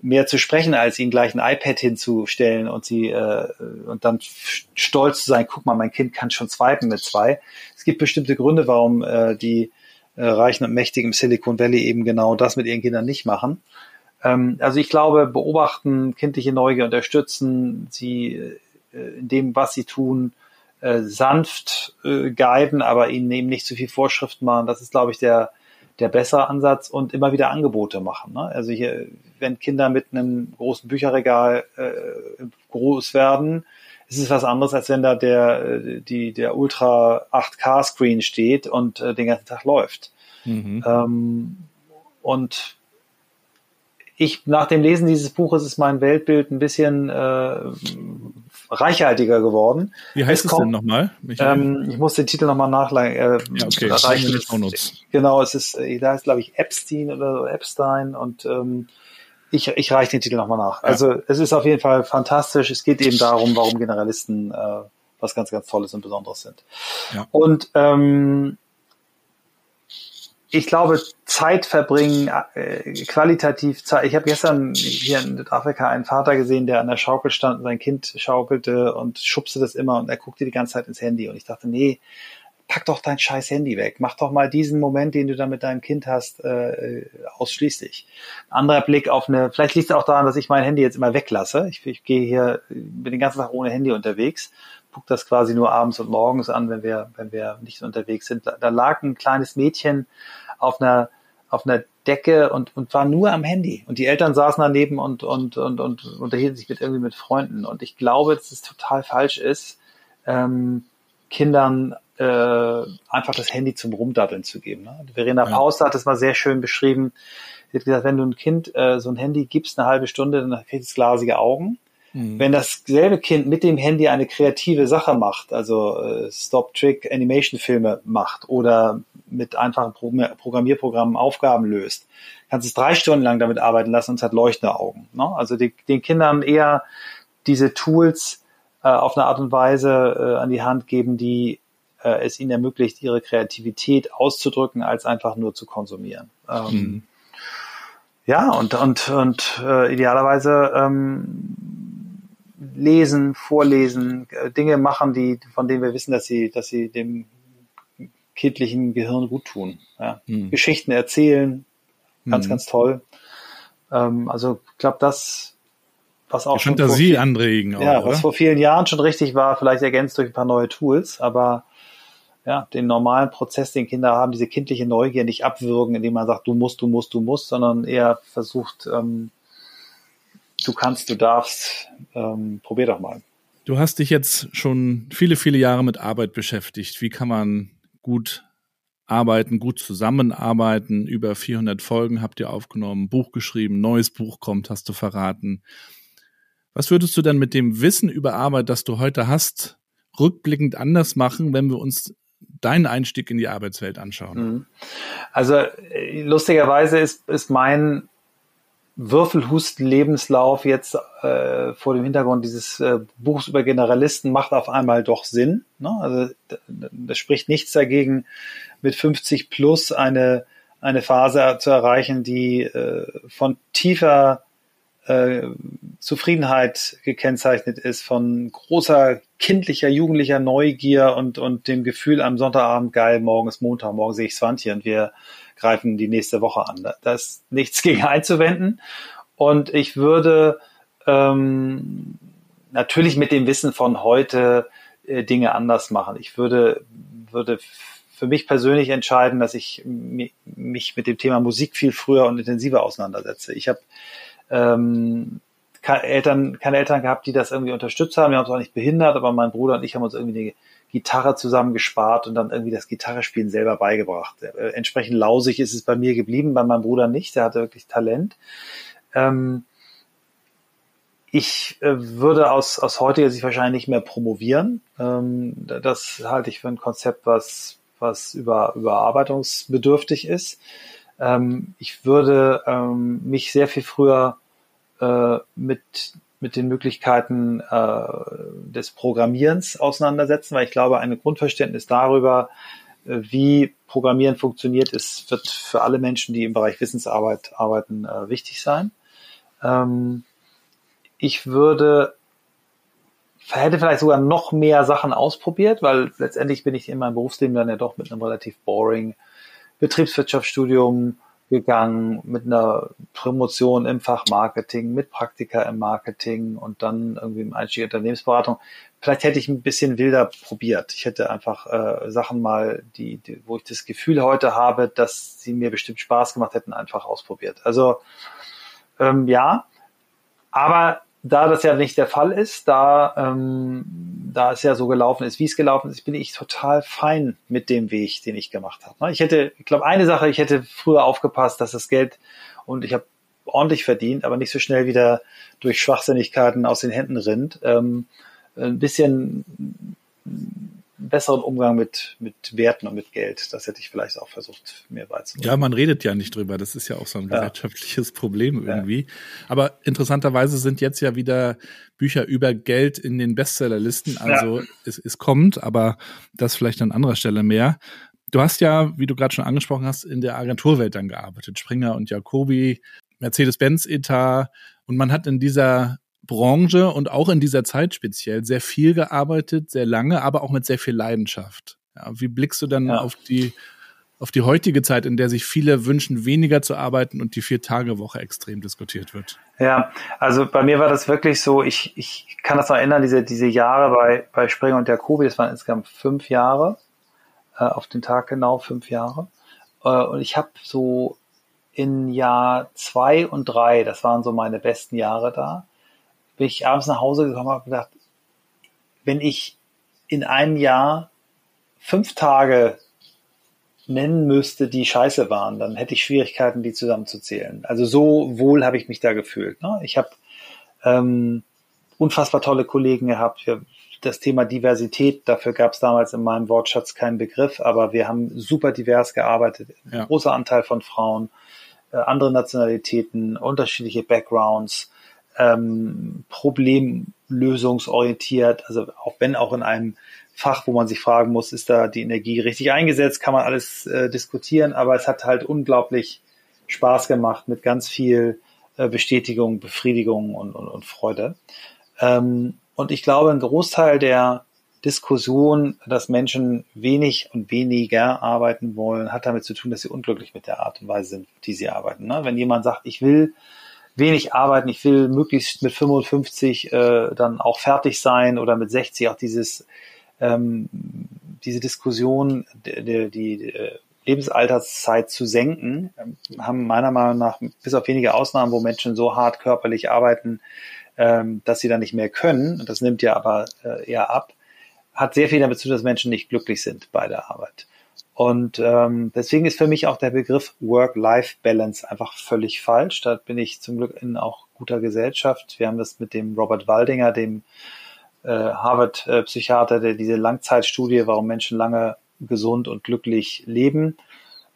mehr zu sprechen, als ihnen gleich ein iPad hinzustellen und sie äh, und dann stolz zu sein, guck mal, mein Kind kann schon swipen mit zwei. Es gibt bestimmte Gründe, warum äh, die äh, Reichen und Mächtigen im Silicon Valley eben genau das mit ihren Kindern nicht machen. Ähm, also ich glaube, beobachten, kindliche Neugier unterstützen, sie äh, in dem, was sie tun, äh, sanft äh, guiden, aber ihnen eben nicht zu viel Vorschriften machen. Das ist, glaube ich, der, der bessere Ansatz und immer wieder Angebote machen. Ne? Also hier, wenn Kinder mit einem großen Bücherregal äh, groß werden, ist es was anderes, als wenn da der, äh, die, der Ultra 8K Screen steht und äh, den ganzen Tag läuft. Mhm. Ähm, und ich, nach dem Lesen dieses Buches ist mein Weltbild ein bisschen äh, reichhaltiger geworden. Wie heißt Es es, denn kommt- nochmal? Michael? Ähm, ich muss den Titel nochmal nachleihen. Äh, ja, okay. reichen. Genau, es ist, äh, da heißt glaube ich Epstein oder so, Epstein und ähm, ich, ich reiche den Titel nochmal nach. Ja. Also es ist auf jeden Fall fantastisch. Es geht eben darum, warum Generalisten äh, was ganz, ganz Tolles und Besonderes sind. Ja. Und ähm, ich glaube, Zeit verbringen, äh, qualitativ Zeit. Ich habe gestern hier in Südafrika einen Vater gesehen, der an der Schaukel stand und sein Kind schaukelte und schubste das immer und er guckte die ganze Zeit ins Handy. Und ich dachte, nee, pack doch dein scheiß Handy weg. Mach doch mal diesen Moment, den du da mit deinem Kind hast, äh, ausschließlich. Ein anderer Blick auf eine, vielleicht liegt es auch daran, dass ich mein Handy jetzt immer weglasse. Ich, ich gehe hier, bin den ganzen Tag ohne Handy unterwegs, gucke das quasi nur abends und morgens an, wenn wir, wenn wir nicht unterwegs sind. Da, lag ein kleines Mädchen auf einer, auf einer Decke und, und war nur am Handy. Und die Eltern saßen daneben und, und, und, und unterhielten sich mit irgendwie mit Freunden. Und ich glaube, dass es total falsch ist, ähm, Kindern äh, einfach das Handy zum Rumdaddeln zu geben. Ne? Verena Ja. Paus hat das mal sehr schön beschrieben. Sie hat gesagt, wenn du ein Kind äh, so ein Handy gibst, eine halbe Stunde, dann kriegt es glasige Augen. Mhm. Wenn dasselbe Kind mit dem Handy eine kreative Sache macht, also äh, Stop-Trick-Animation-Filme macht oder mit einfachen Pro Programmierprogrammen Aufgaben löst, kannst du es drei Stunden lang damit arbeiten lassen und es hat leuchtende Augen. Ne? Also die, den Kindern eher diese Tools äh, auf eine Art und Weise äh, an die Hand geben, die äh, es ihnen ermöglicht, ihre Kreativität auszudrücken, als einfach nur zu konsumieren. Ähm, Mhm. ja, und, und, und äh, idealerweise ähm, lesen, vorlesen, äh, Dinge machen, die, von denen wir wissen, dass sie, dass sie dem kindlichen Gehirn gut tun. Ja. Mhm. Geschichten erzählen, ganz, Mhm. ganz toll. Ähm, also ich glaube, das, was auch Die schon Fantasie vor, anregen auch, ja, was oder? vor vielen Jahren schon richtig war, vielleicht ergänzt durch ein paar neue Tools, aber ja, den normalen Prozess, den Kinder haben, diese kindliche Neugier nicht abwürgen, indem man sagt, du musst, du musst, du musst, sondern eher versucht, ähm, du kannst, du darfst, ähm, probier doch mal. Du hast dich jetzt schon viele, viele Jahre mit Arbeit beschäftigt. Wie kann man gut arbeiten, gut zusammenarbeiten? Über 400 Folgen habt ihr aufgenommen, Buch geschrieben, neues Buch kommt, hast du verraten. Was würdest du denn mit dem Wissen über Arbeit, das du heute hast, rückblickend anders machen, wenn wir uns deinen Einstieg in die Arbeitswelt anschauen? Mhm. Also äh, lustigerweise ist, ist mein Würfelhusten-Lebenslauf jetzt äh, vor dem Hintergrund dieses äh, Buchs über Generalisten macht auf einmal doch Sinn. Ne? Also das spricht nichts dagegen, mit 50 plus eine, eine Phase zu erreichen, die äh, von tiefer äh, Zufriedenheit gekennzeichnet ist, von großer kindlicher, jugendlicher Neugier und, und dem Gefühl am Sonntagabend, geil, morgen ist Montag, morgen sehe ich Swanti und wir greifen die nächste Woche an. Da ist nichts gegen einzuwenden. Und ich würde ähm, natürlich mit dem Wissen von heute äh, Dinge anders machen. Ich würde, würde für mich persönlich entscheiden, dass ich mich mit dem Thema Musik viel früher und intensiver auseinandersetze. Ich habe ähm, keine Eltern, keine Eltern gehabt, die das irgendwie unterstützt haben. Wir haben es auch nicht behindert, aber mein Bruder und ich haben uns irgendwie Gitarre zusammen gespart und dann irgendwie das Gitarrespielen selber beigebracht. Äh, entsprechend lausig ist es bei mir geblieben, bei meinem Bruder nicht. Der hatte wirklich Talent. Ähm, ich äh, würde aus, aus heutiger Sicht wahrscheinlich nicht mehr promovieren. Ähm, das halte ich für ein Konzept, was, was über, überarbeitungsbedürftig ist. Ähm, ich würde ähm, mich sehr viel früher äh, mit mit den Möglichkeiten äh, des Programmierens auseinandersetzen, weil ich glaube, ein Grundverständnis darüber, äh, wie Programmieren funktioniert, ist, wird für alle Menschen, die im Bereich Wissensarbeit arbeiten, äh, wichtig sein. Ähm, ich würde hätte vielleicht sogar noch mehr Sachen ausprobiert, weil letztendlich bin ich in meinem Berufsleben dann ja doch mit einem relativ boring Betriebswirtschaftsstudium gegangen mit einer Promotion im Fach Marketing, mit Praktika im Marketing und dann irgendwie im Einstieg in Unternehmensberatung. Vielleicht hätte ich ein bisschen wilder probiert. Ich hätte einfach äh, Sachen mal, die, die, wo ich das Gefühl heute habe, dass sie mir bestimmt Spaß gemacht hätten, einfach ausprobiert. Also ähm, ja, aber da das ja nicht der Fall ist, da, ähm, da es ja so gelaufen ist, wie es gelaufen ist, bin ich total fein mit dem Weg, den ich gemacht habe. Ich hätte, ich glaube, eine Sache, ich hätte früher aufgepasst, dass das Geld und ich habe ordentlich verdient, aber nicht so schnell wieder durch Schwachsinnigkeiten aus den Händen rinnt. Ähm, ein bisschen besseren Umgang mit, mit Werten und mit Geld. Das hätte ich vielleicht auch versucht, mir beizubringen. Ja, man redet ja nicht drüber. Das ist ja auch so ein gesellschaftliches ja. Problem irgendwie. Ja. Aber interessanterweise sind jetzt ja wieder Bücher über Geld in den Bestsellerlisten. Also ja. es, es kommt, aber das vielleicht an anderer Stelle mehr. Du hast ja, wie du gerade schon angesprochen hast, in der Agenturwelt dann gearbeitet. Springer und Jacobi, Mercedes-Benz-Etat. Und man hat in dieser Branche und auch in dieser Zeit speziell sehr viel gearbeitet, sehr lange, aber auch mit sehr viel Leidenschaft. Ja, wie blickst du dann ja. auf die auf die heutige Zeit, in der sich viele wünschen, weniger zu arbeiten und die Vier-Tage-Woche extrem diskutiert wird? Ja, also bei mir war das wirklich so, ich, ich kann das noch erinnern, diese, diese Jahre bei, bei Springer und Jacobi, das waren insgesamt fünf Jahre, äh, auf den Tag genau fünf Jahre. Äh, und ich habe so in Jahr zwei und drei, das waren so meine besten Jahre da, bin ich abends nach Hause gekommen und habe gedacht, wenn ich in einem Jahr fünf Tage nennen müsste, die scheiße waren, dann hätte ich Schwierigkeiten, die zusammenzuzählen. Also so wohl habe ich mich da gefühlt. Ne? Ich habe ähm, unfassbar tolle Kollegen gehabt. Wir, das Thema Diversität, dafür gab es damals in meinem Wortschatz keinen Begriff, aber wir haben super divers gearbeitet. Ja. großer Anteil von Frauen, äh, andere Nationalitäten, unterschiedliche Backgrounds ähm, problemlösungsorientiert, also auch wenn auch in einem Fach, wo man sich fragen muss, ist da die Energie richtig eingesetzt, kann man alles äh, diskutieren, aber es hat halt unglaublich Spaß gemacht mit ganz viel äh, Bestätigung, Befriedigung und, und, und Freude. Ähm, und ich glaube, ein Großteil der Diskussion, dass Menschen wenig und weniger arbeiten wollen, hat damit zu tun, dass sie unglücklich mit der Art und Weise sind, die sie arbeiten. Ne? Wenn jemand sagt, ich will wenig arbeiten, ich will möglichst mit 55 äh, dann auch fertig sein oder mit 60 auch dieses ähm, diese Diskussion, die, die, äh, Lebensalterszeit zu senken, ähm, haben meiner Meinung nach bis auf wenige Ausnahmen, wo Menschen so hart körperlich arbeiten, ähm, dass sie dann nicht mehr können, das nimmt ja aber äh, eher ab, hat sehr viel damit zu tun, dass Menschen nicht glücklich sind bei der Arbeit. Und ähm, deswegen ist für mich auch der Begriff Work-Life-Balance einfach völlig falsch. Da bin ich zum Glück in auch guter Gesellschaft. Wir haben das mit dem Robert Waldinger, dem äh, Harvard-Psychiater, der diese Langzeitstudie, warum Menschen lange gesund und glücklich leben,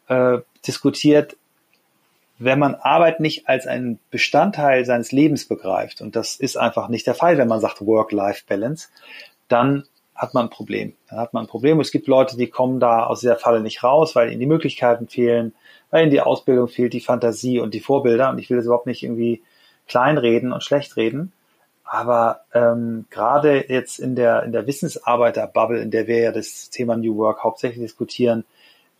äh, diskutiert. Wenn man Arbeit nicht als einen Bestandteil seines Lebens begreift, und das ist einfach nicht der Fall, wenn man sagt Work-Life-Balance, dann hat man ein Problem. Dann hat man ein Problem. Es gibt Leute, die kommen da aus dieser Falle nicht raus, weil ihnen die Möglichkeiten fehlen, weil ihnen die Ausbildung fehlt, die Fantasie und die Vorbilder. Und ich will das überhaupt nicht irgendwie kleinreden und schlecht reden. Aber ähm, gerade jetzt in der, in der Wissensarbeiter-Bubble, in der wir ja das Thema New Work hauptsächlich diskutieren,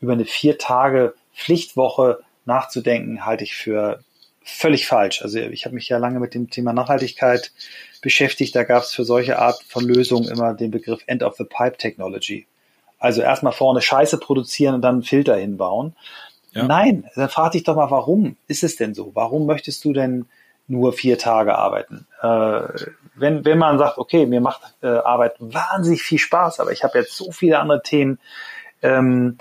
über eine vier Tage Pflichtwoche nachzudenken, halte ich für völlig falsch. Also ich habe mich ja lange mit dem Thema Nachhaltigkeit beschäftigt. Da gab es für solche Art von Lösungen immer den Begriff End of the Pipe Technology. Also erstmal vorne Scheiße produzieren und dann einen Filter hinbauen. Ja. Nein, dann frag dich doch mal, warum ist es denn so? Warum möchtest du denn nur vier Tage arbeiten? Äh, wenn, wenn man sagt, okay, mir macht äh, Arbeit wahnsinnig viel Spaß, aber ich habe jetzt so viele andere Themen, ähm,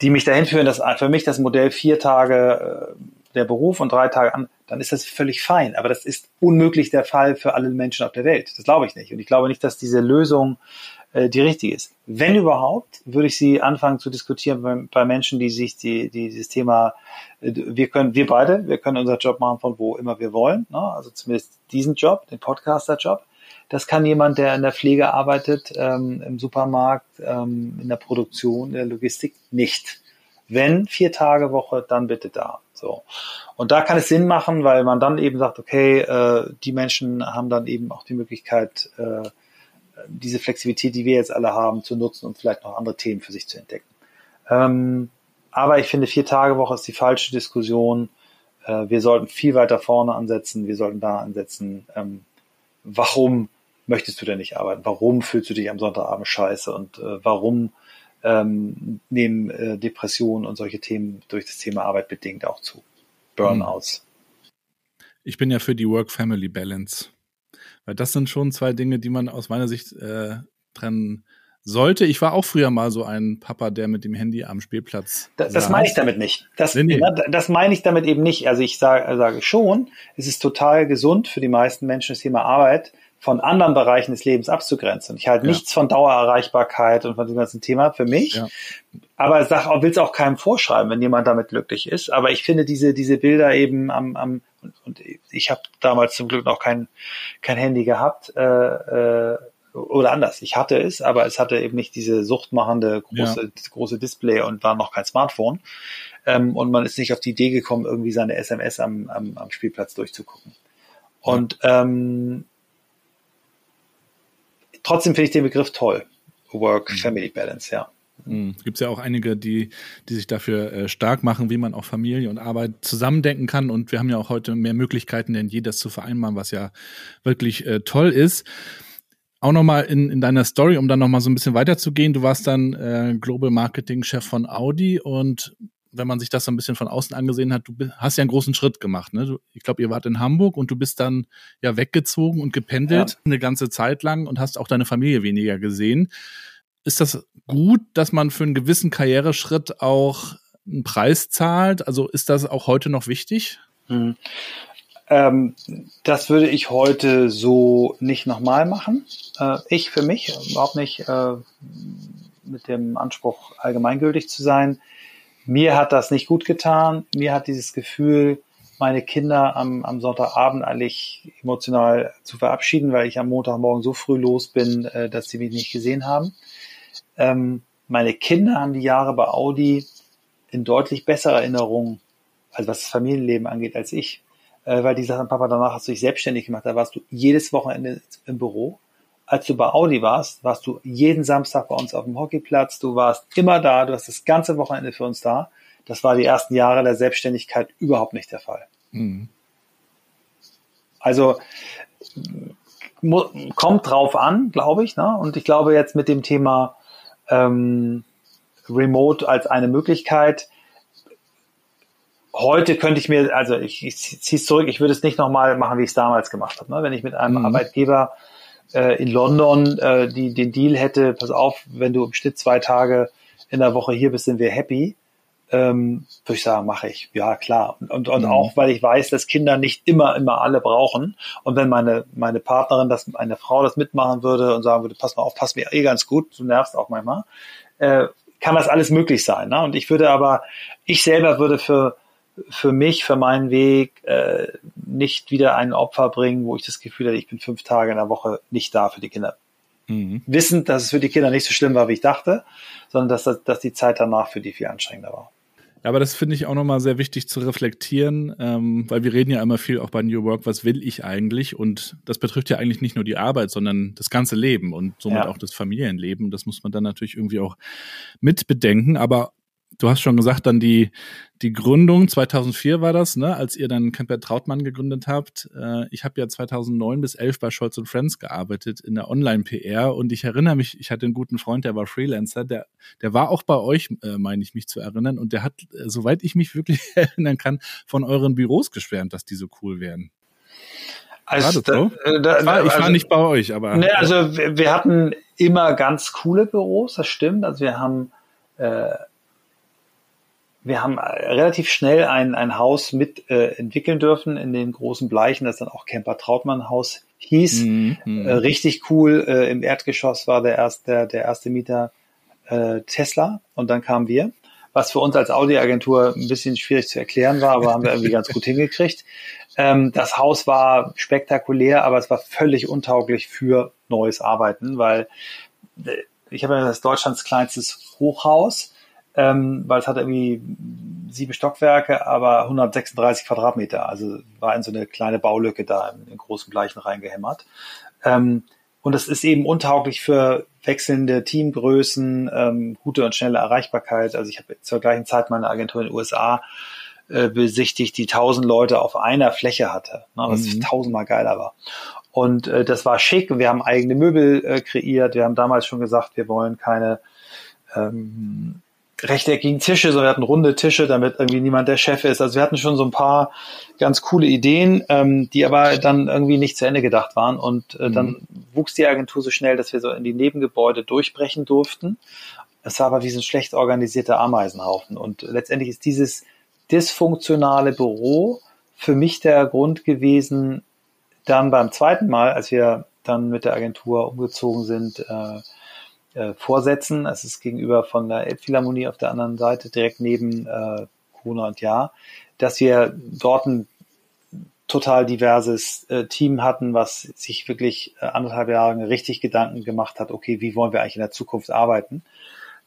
die mich dahin führen, dass für mich das Modell vier Tage äh, der Beruf und drei Tage an, dann ist das völlig fein. Aber das ist unmöglich der Fall für alle Menschen auf der Welt. Das glaube ich nicht. Und ich glaube nicht, dass diese Lösung äh, die richtige ist. Wenn überhaupt, würde ich sie anfangen zu diskutieren bei, Menschen, die sich die, die, dieses Thema, äh, wir können, wir beide, wir können unser Job machen von wo immer wir wollen. Ne? Also zumindest diesen Job, den Podcaster-Job. Das kann jemand, der in der Pflege arbeitet, ähm, im Supermarkt, ähm, in der Produktion, in der Logistik nicht. Wenn vier Tage Woche, dann bitte da. So. Und da kann es Sinn machen, weil man dann eben sagt, okay, äh, die Menschen haben dann eben auch die Möglichkeit, äh, diese Flexibilität, die wir jetzt alle haben, zu nutzen und vielleicht noch andere Themen für sich zu entdecken. Ähm, aber ich finde, vier Tage Woche ist die falsche Diskussion. Äh, wir sollten viel weiter vorne ansetzen. Wir sollten da ansetzen, ähm, warum möchtest du denn nicht arbeiten? Warum fühlst du dich am Sonntagabend scheiße? Und äh, warum ähm, nehmen äh, Depressionen und solche Themen durch das Thema Arbeit bedingt auch zu. Burnouts. Ich bin ja für die Work-Family-Balance. Weil das sind schon zwei Dinge, die man aus meiner Sicht äh, trennen sollte. Ich war auch früher mal so ein Papa, der mit dem Handy am Spielplatz. Das, das meine ich damit nicht. Das, nee, nee. das meine ich damit eben nicht. Also ich sage, sage schon, es ist total gesund für die meisten Menschen das Thema Arbeit von anderen Bereichen des Lebens abzugrenzen. Ich halte ja. nichts von Dauererreichbarkeit und von diesem ganzen Thema für mich. Ja. Aber sag will es auch keinem vorschreiben, wenn jemand damit glücklich ist. Aber ich finde diese, diese Bilder eben am, am und, und ich habe damals zum Glück noch kein, kein Handy gehabt, äh, äh, oder anders. Ich hatte es, aber es hatte eben nicht diese suchtmachende große, ja. große Display und war noch kein Smartphone. Ähm, und man ist nicht auf die Idee gekommen, irgendwie seine SMS am, am, am Spielplatz durchzugucken. Und ähm, trotzdem finde ich den Begriff toll. Work-Family-Balance, mhm. ja. Mhm. Gibt es ja auch einige, die, die sich dafür äh, stark machen, wie man auch Familie und Arbeit zusammendenken kann. Und wir haben ja auch heute mehr Möglichkeiten denn je, das zu vereinbaren, was ja wirklich äh, toll ist. Auch nochmal in, in deiner Story, um dann nochmal so ein bisschen weiterzugehen. Du warst dann äh, Global Marketing Chef von Audi und wenn man sich das so ein bisschen von außen angesehen hat, du hast ja einen großen Schritt gemacht. Ne? Du, ich glaube, ihr wart in Hamburg und du bist dann ja weggezogen und gependelt ja. eine ganze Zeit lang und hast auch deine Familie weniger gesehen. Ist das gut, dass man für einen gewissen Karriereschritt auch einen Preis zahlt? Also ist das auch heute noch wichtig? Hm. Ähm, das würde ich heute so nicht nochmal machen. Äh, ich für mich überhaupt nicht äh, mit dem Anspruch, allgemeingültig zu sein mir hat das nicht gut getan. Mir hat dieses Gefühl, meine Kinder am, am Sonntagabend eigentlich emotional zu verabschieden, weil ich am Montagmorgen so früh los bin, äh, dass sie mich nicht gesehen haben. Ähm, meine Kinder haben die Jahre bei Audi in deutlich besserer Erinnerung, also was das Familienleben angeht, als ich. Äh, weil die sagten, Papa, danach hast du dich selbstständig gemacht, da warst du jedes Wochenende im Büro als du bei Audi warst, warst du jeden Samstag bei uns auf dem Hockeyplatz. Du warst immer da. Du hast das ganze Wochenende für uns da. Das war die ersten Jahre der Selbstständigkeit überhaupt nicht der Fall. Mhm. Also kommt drauf an, glaube ich. Ne? Und ich glaube jetzt mit dem Thema ähm, Remote als eine Möglichkeit. Heute könnte ich mir, also ich, ich ziehe es zurück, ich würde es nicht nochmal machen, wie ich es damals gemacht habe. Ne? Wenn ich mit einem mhm. Arbeitgeber äh, in London äh, die, den Deal hätte, pass auf, wenn du im Schnitt zwei Tage in der Woche hier bist, sind wir happy, ähm, würde ich sagen, mache ich. Ja, klar. Und, und, und mhm. auch, weil ich weiß, dass Kinder nicht immer, immer alle brauchen. Und wenn meine, meine Partnerin, das, eine Frau das mitmachen würde und sagen würde, pass mal auf, pass mir eh ganz gut, du nervst auch manchmal, äh, kann das alles möglich sein. Ne? Und ich würde aber, ich selber würde für, für mich, für meinen Weg äh, nicht wieder ein Opfer bringen, wo ich das Gefühl habe, ich bin fünf Tage in der Woche nicht da für die Kinder. Mhm. Wissend, dass es für die Kinder nicht so schlimm war, wie ich dachte, sondern dass, dass die Zeit danach für die viel anstrengender war. Ja, aber das finde ich auch nochmal sehr wichtig zu reflektieren, ähm, weil wir reden ja immer viel auch bei New Work, was will ich eigentlich? Und das betrifft ja eigentlich nicht nur die Arbeit, sondern das ganze Leben und somit ja. auch das Familienleben. Das muss man dann natürlich irgendwie auch mit bedenken. Aber du hast schon gesagt, dann die, die Gründung, 2004 war das, ne, als ihr dann Camper Trautmann gegründet habt. Äh, ich habe ja 2009 bis 11 bei Scholz Friends gearbeitet in der Online-PR und ich erinnere mich, ich hatte einen guten Freund, der war Freelancer, der, der war auch bei euch, äh, meine ich mich zu erinnern und der hat, äh, soweit ich mich wirklich erinnern kann, von euren Büros geschwärmt, dass die so cool wären. Also, da, da, ich war also, nicht bei euch, aber. Ne, also wir, wir hatten immer ganz coole Büros, das stimmt. Also wir haben äh, wir haben äh, relativ schnell ein, ein Haus mit äh, entwickeln dürfen in den großen Bleichen, das dann auch Camper Trautmann Haus hieß. Mhm. äh, richtig cool. Äh, Im Erdgeschoss war der erste, der erste Mieter äh, Tesla und dann kamen wir. Was für uns als Audi-Agentur ein bisschen schwierig zu erklären war, aber haben wir irgendwie ganz gut hingekriegt. Ähm, das Haus war spektakulär, aber es war völlig untauglich für neues Arbeiten, weil äh, ich habe ja das Deutschlands kleinstes Hochhaus ähm, weil es hat irgendwie sieben Stockwerke, aber 136 Quadratmeter. Also war in so eine kleine Baulücke da in, in großen Bleichen reingehämmert. Ähm, und es ist eben untauglich für wechselnde Teamgrößen, ähm, gute und schnelle Erreichbarkeit. Also ich habe zur gleichen Zeit meine Agentur in den USA äh, besichtigt, die tausend Leute auf einer Fläche hatte, ne, was mhm. tausendmal geiler war. Und äh, das war schick. Wir haben eigene Möbel äh, kreiert. Wir haben damals schon gesagt, wir wollen keine ähm, rechteckigen Tische, sondern wir hatten runde Tische, damit irgendwie niemand der Chef ist. Also wir hatten schon so ein paar ganz coole Ideen, ähm, die aber dann irgendwie nicht zu Ende gedacht waren. Und äh, mhm. dann wuchs die Agentur so schnell, dass wir so in die Nebengebäude durchbrechen durften. Es war aber wie so ein schlecht organisierter Ameisenhaufen. Und letztendlich ist dieses dysfunktionale Büro für mich der Grund gewesen, dann beim zweiten Mal, als wir dann mit der Agentur umgezogen sind, äh, äh, vorsetzen. Es ist gegenüber von der Elbphilharmonie auf der anderen Seite, direkt neben äh, Corona und Ja, dass wir dort ein total diverses äh, Team hatten, was sich wirklich äh, anderthalb Jahre richtig Gedanken gemacht hat, okay, wie wollen wir eigentlich in der Zukunft arbeiten?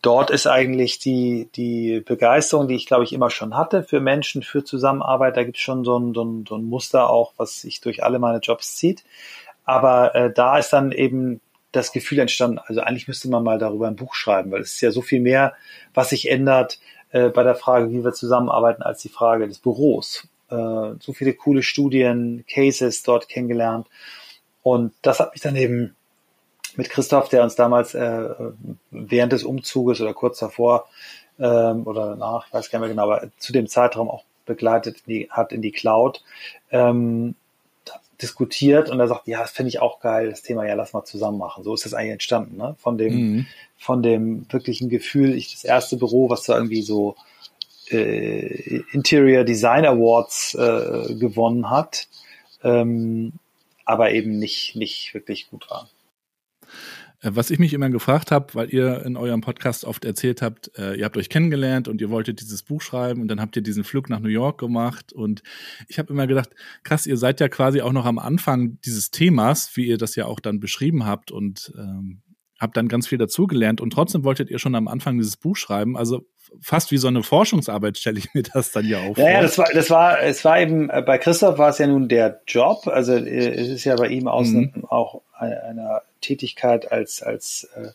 Dort ist eigentlich die, die Begeisterung, die ich glaube ich immer schon hatte für Menschen, für Zusammenarbeit. Da gibt es schon so ein, so, ein, so ein Muster auch, was sich durch alle meine Jobs zieht. Aber äh, da ist dann eben das Gefühl entstanden, also eigentlich müsste man mal darüber ein Buch schreiben, weil es ist ja so viel mehr, was sich ändert äh, bei der Frage, wie wir zusammenarbeiten, als die Frage des Büros. Äh, so viele coole Studien, Cases dort kennengelernt. Und das hat mich dann eben mit Christoph, der uns damals äh, während des Umzuges oder kurz davor ähm, oder danach, ich weiß gar nicht mehr genau, aber zu dem Zeitraum auch begleitet in die, hat in die Cloud, ähm, diskutiert und er sagt, ja, das finde ich auch geil, das Thema, ja, lass mal zusammen machen. So ist das eigentlich entstanden, ne? Von dem, mhm. von dem wirklichen Gefühl, ich das erste Büro, was da irgendwie so äh, Interior Design Awards äh, gewonnen hat, ähm, aber eben nicht, nicht wirklich gut war. Äh, was ich mich immer gefragt habe, weil ihr in eurem Podcast oft erzählt habt, äh, ihr habt euch kennengelernt und ihr wolltet dieses Buch schreiben und dann habt ihr diesen Flug nach New York gemacht und ich habe immer gedacht, krass, ihr seid ja quasi auch noch am Anfang dieses Themas, wie ihr das ja auch dann beschrieben habt und ähm, habt dann ganz viel dazugelernt und trotzdem wolltet ihr schon am Anfang dieses Buch schreiben. Also fast wie so eine Forschungsarbeit stelle ich mir das dann ja auf. Ja, ja, das war, das war, es war eben, äh, bei Christoph war es ja nun der Job, also äh, es ist ja bei ihm aus mhm. auch einer Tätigkeit als, als äh,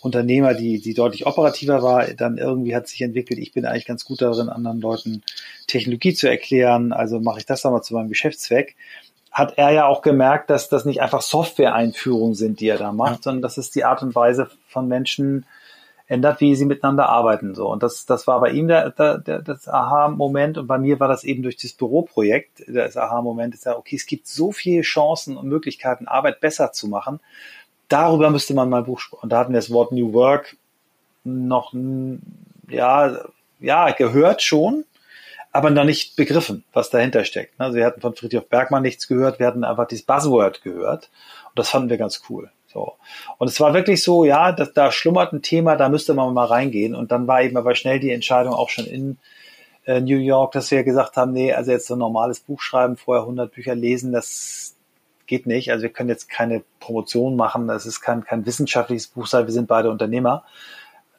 Unternehmer, die, die deutlich operativer war, dann irgendwie hat sich entwickelt, ich bin eigentlich ganz gut darin, anderen Leuten Technologie zu erklären, also mache ich das dann mal zu meinem Geschäftszweck hat er ja auch gemerkt, dass das nicht einfach Software-Einführungen sind, die er da macht, ja. sondern dass es die Art und Weise von Menschen ändert, wie sie miteinander arbeiten. So. Und das, das war bei ihm der, der, der, das Aha-Moment und bei mir war das eben durch das Büroprojekt. Das Aha-Moment ist ja, okay, es gibt so viele Chancen und Möglichkeiten, Arbeit besser zu machen. Darüber müsste man mal Buch. Und da hatten wir das Wort New Work noch, ja, ja, gehört schon, aber noch nicht begriffen, was dahinter steckt. Also wir hatten von Friedrich Bergmann nichts gehört, wir hatten einfach dieses Buzzword gehört und das fanden wir ganz cool. So. Und es war wirklich so, ja, dass, da schlummert ein Thema, da müsste man mal reingehen. Und dann war eben aber schnell die Entscheidung auch schon in äh, New York, dass wir gesagt haben, nee, also jetzt so ein normales Buch schreiben, vorher 100 Bücher lesen, das geht nicht. Also wir können jetzt keine Promotion machen, das ist kein, kein wissenschaftliches Buch sein, wir sind beide Unternehmer.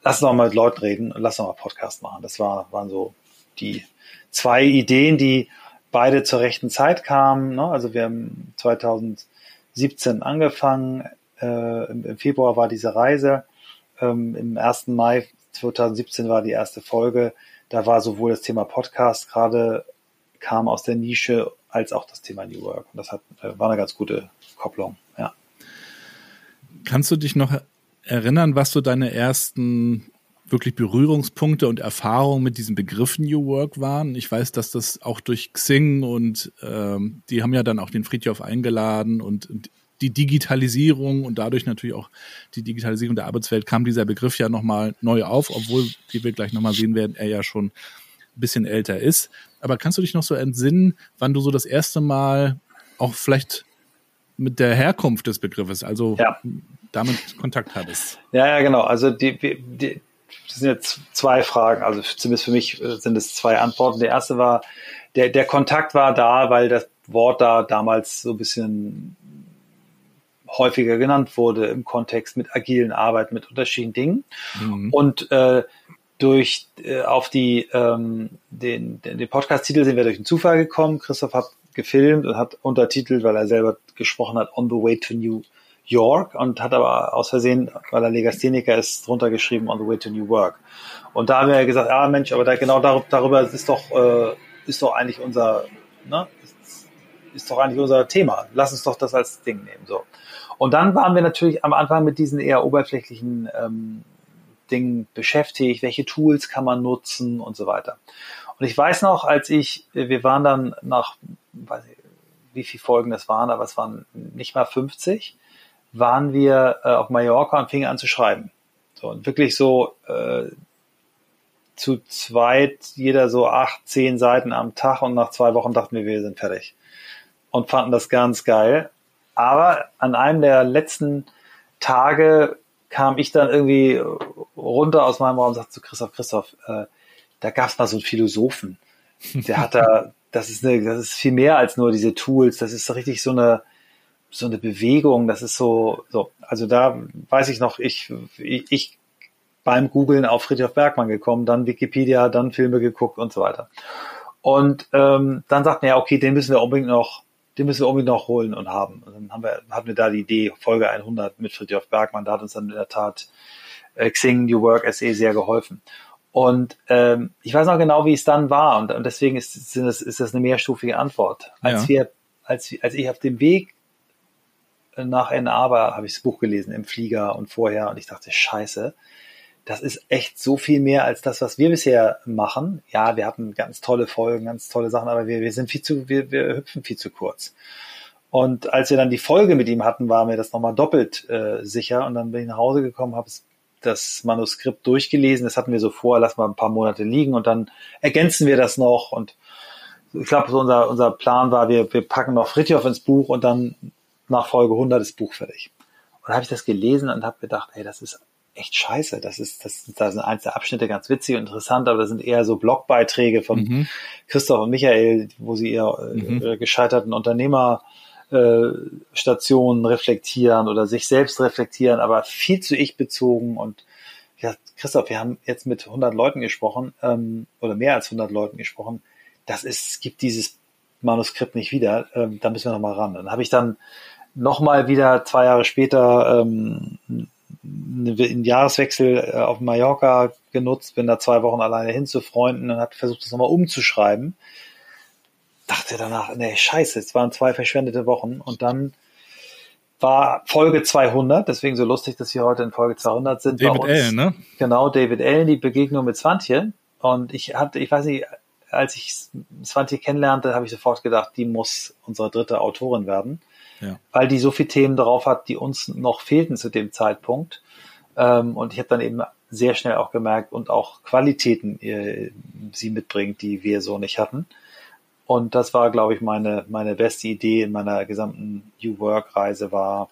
Lass uns doch mal mit Leuten reden und lass uns mal Podcast machen. Das war, waren so die zwei Ideen, die beide zur rechten Zeit kamen. Ne? Also wir haben 2017 angefangen, äh, im, Februar war diese Reise, ähm, im 1. Mai 2017 war die erste Folge. Da war sowohl das Thema Podcast gerade kam aus der Nische als auch das Thema New Work. Und das hat, äh, war eine ganz gute Kopplung, ja. Kannst du dich noch erinnern, was so deine ersten wirklich Berührungspunkte und Erfahrungen mit diesem Begriff New Work waren. Ich weiß, dass das auch durch Xing und ähm, die haben ja dann auch den Friedhof eingeladen und, und die Digitalisierung und dadurch natürlich auch die Digitalisierung der Arbeitswelt kam dieser Begriff ja nochmal neu auf, obwohl, wie wir gleich nochmal sehen werden, er ja schon ein bisschen älter ist. Aber kannst du dich noch so entsinnen, wann du so das erste Mal auch vielleicht mit der Herkunft des Begriffes, also ja. damit Kontakt hattest? Ja, ja, genau. Also die, die, das sind jetzt zwei Fragen, also zumindest für mich äh, sind es zwei Antworten. Der erste war, der, der Kontakt war da, weil das Wort da damals so ein bisschen häufiger genannt wurde im Kontext mit agilen Arbeit, mit unterschiedlichen Dingen. Mhm. Und äh, durch äh, auf die ähm, den, den, den Podcast-Titel sind wir durch einen Zufall gekommen. Christoph hat gefilmt und hat untertitelt, weil er selber gesprochen hat, On the Way to New York und hat aber aus Versehen, weil er Legastheniker ist, drunter geschrieben On the Way to New Work. Und da haben wir gesagt, ah Mensch, aber da, genau darüber, darüber ist doch äh, ist doch eigentlich unser ne, ist, ist doch eigentlich unser Thema. Lass uns doch das als Ding nehmen. So. Und dann waren wir natürlich am Anfang mit diesen eher oberflächlichen ähm, Dingen beschäftigt, welche Tools kann man nutzen und so weiter. Und ich weiß noch, als ich, wir waren dann nach, weiß ich, wie viele Folgen das waren, aber es waren nicht mal 50, waren wir äh, auf Mallorca und fingen an zu schreiben. So, und wirklich so äh, zu zweit, jeder so acht, zehn Seiten am Tag und nach zwei Wochen dachten wir, wir sind fertig. Und fanden das ganz geil. Aber an einem der letzten Tage kam ich dann irgendwie runter aus meinem Raum und sagte zu Christoph, Christoph, äh, da gab es mal so einen Philosophen. Der hat da, das ist eine, das ist viel mehr als nur diese Tools. Das ist richtig so eine, so eine Bewegung. Das ist so, so. Also da weiß ich noch, ich, ich, ich beim Googlen auf Friedrich Bergmann gekommen, dann Wikipedia, dann Filme geguckt und so weiter. Und ähm, dann sagten wir, ja, okay, den müssen wir unbedingt noch den müssen wir unbedingt noch holen und haben. Und dann haben wir, hatten wir da die Idee, Folge 100 mit Friedrich Bergmann, da hat uns dann in der Tat äh, Xing New Work SE sehr geholfen. Und ähm, ich weiß noch genau, wie es dann war. Und, und deswegen ist, sind das, ist das eine mehrstufige Antwort. Als ja. wir, als, als ich auf dem Weg nach NA war, habe ich das Buch gelesen im Flieger und vorher und ich dachte, scheiße, das ist echt so viel mehr als das, was wir bisher machen. Ja, wir hatten ganz tolle Folgen, ganz tolle Sachen, aber wir, wir sind viel zu, wir, wir hüpfen viel zu kurz. Und als wir dann die Folge mit ihm hatten, war mir das nochmal doppelt äh, sicher. Und dann bin ich nach Hause gekommen, habe das Manuskript durchgelesen. Das hatten wir so vor, lass mal ein paar Monate liegen und dann ergänzen wir das noch. Und ich glaube, so unser, unser Plan war, wir, wir packen noch Fritjof ins Buch und dann nach Folge 100 ist Buch fertig. Und habe ich das gelesen und habe gedacht, ey, das ist echt scheiße. Das ist, das, da sind einzelne Abschnitte ganz witzig und interessant, aber das sind eher so Blogbeiträge von mhm. Christoph und Michael, wo sie ihr mhm. äh, gescheiterten Unternehmerstationen äh, reflektieren oder sich selbst reflektieren, aber viel zu ich bezogen und ja, Christoph, wir haben jetzt mit 100 Leuten gesprochen ähm, oder mehr als 100 Leuten gesprochen. Das ist, gibt dieses Manuskript nicht wieder. Ähm, da müssen wir noch mal ran. Dann habe ich dann noch mal wieder zwei Jahre später ähm, einen Jahreswechsel äh, auf Mallorca genutzt, bin da zwei Wochen alleine hin zu Freunden und hat versucht, das nochmal umzuschreiben. Dachte danach, nee, scheiße, es waren zwei verschwendete Wochen und dann war Folge 200, deswegen so lustig, dass wir heute in Folge 200 sind. David Allen, ne? Genau, David Allen, die Begegnung mit Swantje. Und ich hatte, ich weiß nicht, als ich Swantje kennenlernte, habe ich sofort gedacht, die muss unsere dritte Autorin werden ja. weil die so viele Themen drauf hat, die uns noch fehlten zu dem Zeitpunkt. Ähm, und ich habe dann eben sehr schnell auch gemerkt und auch Qualitäten äh, sie mitbringt, die wir so nicht hatten. Und das war, glaube ich, meine, meine beste Idee in meiner gesamten New Work Reise war,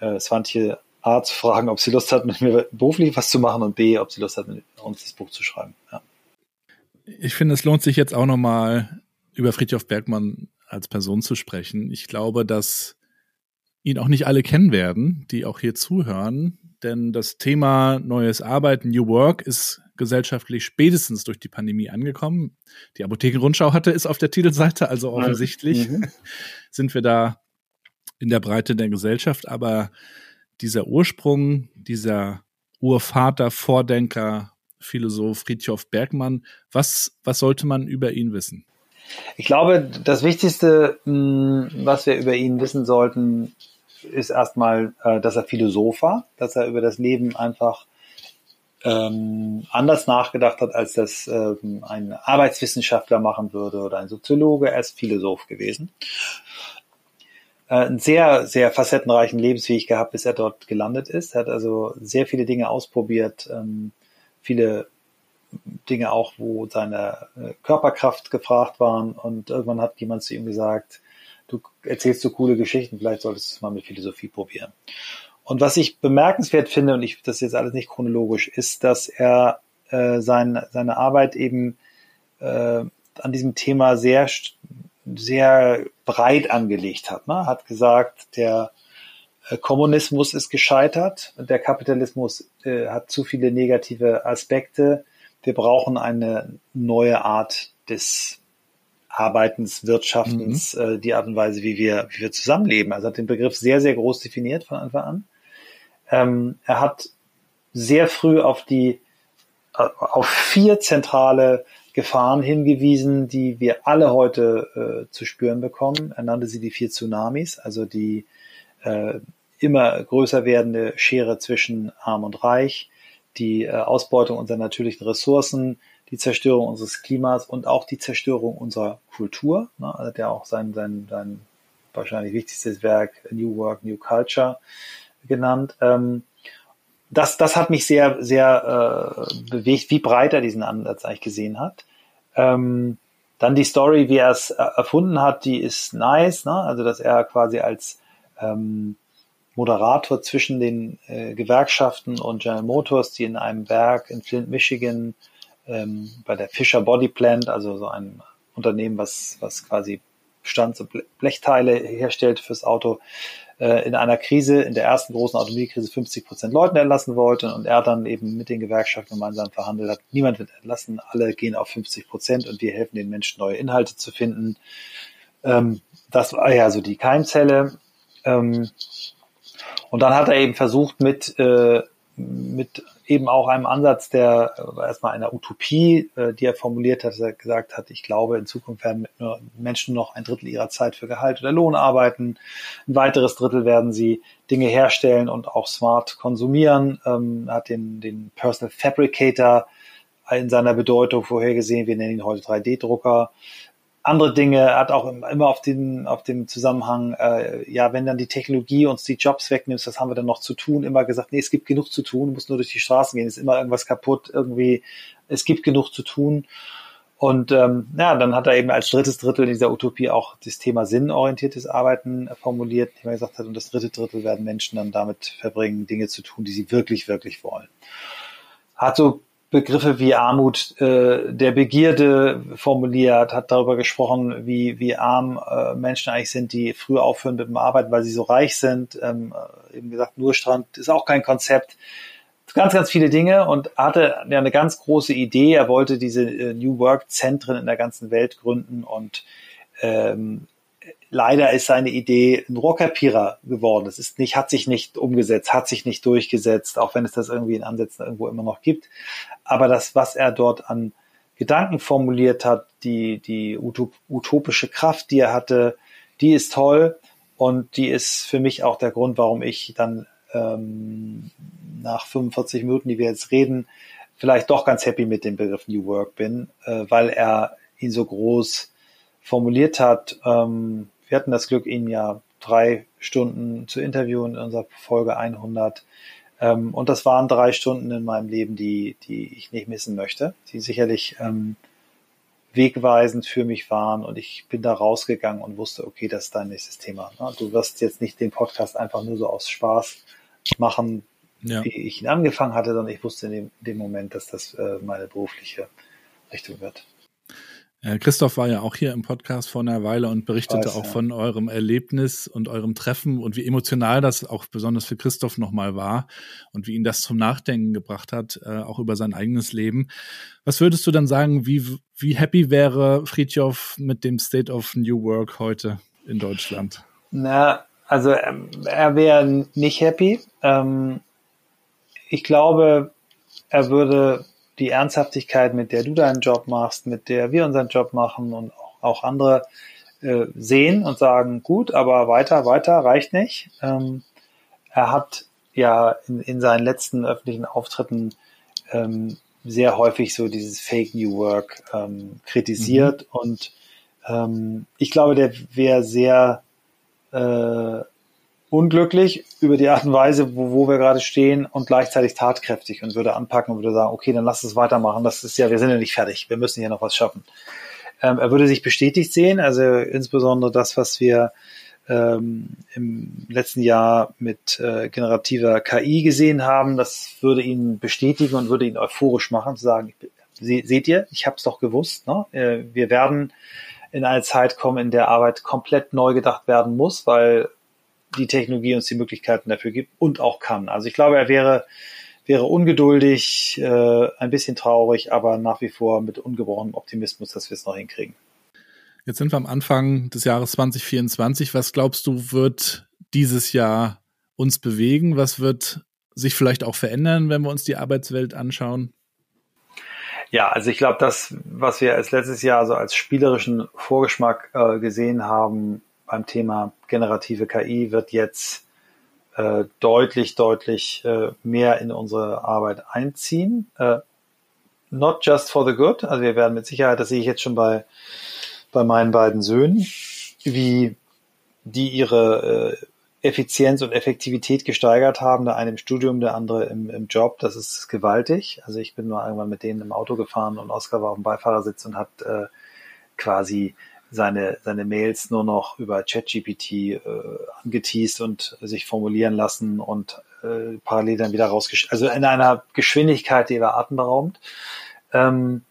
äh, Swantje A zu fragen, ob sie Lust hat, mit mir beruflich was zu machen und B, ob sie Lust hat, mit uns das Buch zu schreiben. Ja. Ich finde, es lohnt sich jetzt auch nochmal über Friedhof Bergmann als Person zu sprechen. Ich glaube, dass ihn auch nicht alle kennen werden, die auch hier zuhören. Denn das Thema neues Arbeiten, New Work, ist gesellschaftlich spätestens durch die Pandemie angekommen. Die Apothekenrundschau hatte es auf der Titelseite, also offensichtlich mhm. sind wir da in der Breite der Gesellschaft. Aber dieser Ursprung, dieser Urvater, Vordenker, Philosoph Friedhof Bergmann, was, was sollte man über ihn wissen? Ich glaube, das Wichtigste, hm, was wir über ihn wissen sollten, ist erstmal, äh, dass er Philosoph war, dass er über das Leben einfach ähm, anders nachgedacht hat, als das ähm, ein Arbeitswissenschaftler machen würde oder ein Soziologe. Er ist Philosoph gewesen. Äh, einen sehr, sehr facettenreichen Lebensweg gehabt, bis er dort gelandet ist. Er hat also sehr viele Dinge ausprobiert, ähm, viele Dinge auch, wo seine äh, Körperkraft gefragt waren und irgendwann hat jemand zu ihm gesagt, du erzählst so coole Geschichten, vielleicht solltest du es mal mit Philosophie probieren. Und was ich bemerkenswert finde, und ich das ist jetzt alles nicht chronologisch, ist, dass er äh, sein, seine Arbeit eben äh, an diesem Thema sehr, sehr breit angelegt hat. Ne? Hat gesagt, der äh, Kommunismus ist gescheitert, der Kapitalismus äh, hat zu viele negative Aspekte. Wir brauchen eine neue Art des Arbeitens, Wirtschaftens, mhm. äh, die Art und Weise, wie wir, wie wir zusammenleben. Also hat den Begriff sehr, sehr groß definiert von Anfang an. Ähm, er hat sehr früh auf die, äh, auf vier zentrale Gefahren hingewiesen, die wir alle heute äh, zu spüren bekommen. Er nannte sie die vier Tsunamis, also die äh, immer größer werdende Schere zwischen Arm und Reich, die äh, Ausbeutung unserer natürlichen Ressourcen, die Zerstörung unseres Klimas und auch die Zerstörung unserer Kultur. Ne? Also der auch sein, sein, sein wahrscheinlich wichtigstes Werk New Work, New Culture genannt. Ähm, das, das hat mich sehr, sehr äh, bewegt, wie breit er diesen Ansatz eigentlich gesehen hat. Ähm, dann die Story, wie er es erfunden hat, die ist nice, ne? also dass er quasi als ähm, Moderator zwischen den äh, Gewerkschaften und General Motors, die in einem Werk in Flint, Michigan ähm, bei der Fisher Body Plant, also so ein Unternehmen, was, was quasi Stand so Blechteile herstellt fürs Auto, äh, in einer Krise, in der ersten großen Automobilkrise 50 Prozent Leuten entlassen wollte und er dann eben mit den Gewerkschaften gemeinsam verhandelt hat. Niemand wird entlassen, alle gehen auf 50 Prozent und wir helfen den Menschen, neue Inhalte zu finden. Ähm, das war ja so die Keimzelle. Ähm, und dann hat er eben versucht, mit, äh, mit eben auch einem Ansatz der äh, erstmal einer Utopie, äh, die er formuliert hat, dass er gesagt hat, ich glaube, in Zukunft werden Menschen noch ein Drittel ihrer Zeit für Gehalt oder Lohn arbeiten. Ein weiteres Drittel werden sie Dinge herstellen und auch smart konsumieren. Ähm, hat den, den Personal Fabricator in seiner Bedeutung vorhergesehen. Wir nennen ihn heute 3D-Drucker andere Dinge, hat auch immer auf den, auf dem Zusammenhang, äh, ja, wenn dann die Technologie uns die Jobs wegnimmt, was haben wir dann noch zu tun? Immer gesagt, nee, es gibt genug zu tun, du musst nur durch die Straßen gehen, ist immer irgendwas kaputt, irgendwie, es gibt genug zu tun. Und ähm, ja, dann hat er eben als drittes Drittel dieser Utopie auch das Thema sinnorientiertes Arbeiten formuliert, wie man gesagt hat, und das dritte Drittel werden Menschen dann damit verbringen, Dinge zu tun, die sie wirklich, wirklich wollen. Hat so Begriffe wie Armut äh, der Begierde formuliert, hat darüber gesprochen, wie, wie arm äh, Menschen eigentlich sind, die früh aufhören mit dem Arbeiten, weil sie so reich sind. Ähm, äh, eben gesagt, nur Strand ist auch kein Konzept. Ganz, ganz viele Dinge und hatte ja eine ganz große Idee. Er wollte diese äh, New Work Zentren in der ganzen Welt gründen und ähm, leider ist seine Idee ein Rohrkrepierer geworden. Es ist nicht, hat sich nicht umgesetzt, hat sich nicht durchgesetzt, auch wenn es das irgendwie in Ansätzen irgendwo immer noch gibt. Aber das, was er dort an Gedanken formuliert hat, die, die utopische Kraft, die er hatte, die ist toll und die ist für mich auch der Grund, warum ich dann ähm, nach 45 Minuten, die wir jetzt reden, vielleicht doch ganz happy mit dem Begriff New Work bin, äh, weil er ihn so groß formuliert hat. Ähm, wir hatten das Glück, ihn ja drei Stunden zu interviewen in unserer Folge 100. Ähm, und das waren drei Stunden in meinem Leben, die, die ich nicht missen möchte, die sicherlich ähm, wegweisend für mich waren. Und ich bin da rausgegangen und wusste, okay, das ist dein nächstes Thema. Ne? Du wirst jetzt nicht den Podcast einfach nur so aus Spaß machen, ja. wie ich ihn angefangen hatte, sondern ich wusste in dem, in dem Moment, dass das äh, meine berufliche Richtung wird. Äh, Christoph war ja auch hier im Podcast vor einer Weile und berichtete Weiß, auch ja. von eurem Erlebnis und eurem Treffen und wie emotional das auch besonders für Christoph nochmal war und wie ihn das zum Nachdenken gebracht hat, äh, auch über sein eigenes Leben. Was würdest du dann sagen, wie, wie happy wäre Friedhoff mit dem State of New Work heute in Deutschland? Na, also ähm, er wäre nicht happy. Ähm, ich glaube, er würde die Ernsthaftigkeit, mit der du deinen Job machst, mit der wir unseren Job machen und auch andere äh, sehen und sagen, gut, aber weiter, weiter, reicht nicht. Ähm, er hat ja in, in seinen letzten öffentlichen Auftritten ähm, sehr häufig so dieses Fake New Work ähm, kritisiert mhm. und ähm, ich glaube, der wäre sehr äh, unglücklich über die Art und Weise, wo, wo wir gerade stehen und gleichzeitig tatkräftig und würde anpacken und würde sagen, okay, dann lass es weitermachen. Das ist ja, wir sind ja nicht fertig. Wir müssen hier noch was schaffen. Ähm, er würde sich bestätigt sehen, also insbesondere das, was wir ähm, im letzten Jahr mit äh, generativer KI gesehen haben, das würde ihn bestätigen und würde ihn euphorisch machen, zu sagen, seht ihr, ich habe es doch gewusst, ne? Äh, wir werden in eine Zeit kommen, in der Arbeit komplett neu gedacht werden muss, weil die Technologie uns die Möglichkeiten dafür gibt und auch kann. Also ich glaube, er wäre, wäre ungeduldig, äh, ein bisschen traurig, aber nach wie vor mit ungebrochenem Optimismus, dass wir es noch hinkriegen. Jetzt sind wir am Anfang des Jahres 2024. Was glaubst du, wird dieses Jahr uns bewegen? Was wird sich vielleicht auch verändern, wenn wir uns die Arbeitswelt anschauen? Ja, also ich glaube, das, was wir als letztes Jahr so als spielerischen Vorgeschmack äh, gesehen haben, beim Thema generative KI wird jetzt äh, deutlich, deutlich äh, mehr in unsere Arbeit einziehen. Äh, not just for the good. Also wir werden mit Sicherheit, das sehe ich jetzt schon bei, bei meinen beiden Söhnen, wie die ihre äh, Effizienz und Effektivität gesteigert haben, der eine im Studium, der andere im, im Job, das ist gewaltig. Also ich bin mal irgendwann mit denen im Auto gefahren und Oskar war auf dem Beifahrersitz und hat äh, quasi seine, seine Mails nur noch über ChatGPT äh, angeteased und sich formulieren lassen und äh, parallel dann wieder rausgeschickt. Also in einer Geschwindigkeit, die war atemberaubend. Ähm,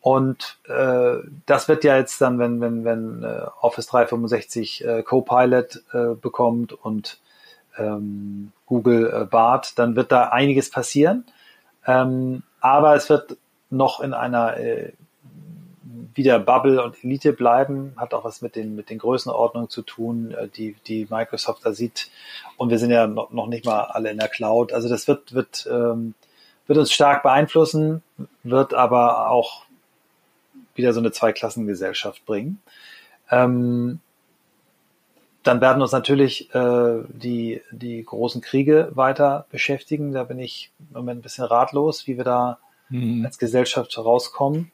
und äh, das wird ja jetzt dann, wenn, wenn, wenn äh, Office 365 äh, Copilot äh, bekommt und ähm, Google äh, Bart, dann wird da einiges passieren. Ähm, aber es wird noch in einer äh, wieder Bubble und Elite bleiben, hat auch was mit den, mit den Größenordnungen zu tun, äh, die, die Microsoft da sieht. Und wir sind ja noch, noch nicht mal alle in der Cloud. Also das wird, wird, ähm, wird uns stark beeinflussen, wird aber auch wieder so eine Zweiklassengesellschaft bringen. Ähm, dann werden uns natürlich äh, die, die großen Kriege weiter beschäftigen. Da bin ich im Moment ein bisschen ratlos, wie wir da mhm. als Gesellschaft rauskommen.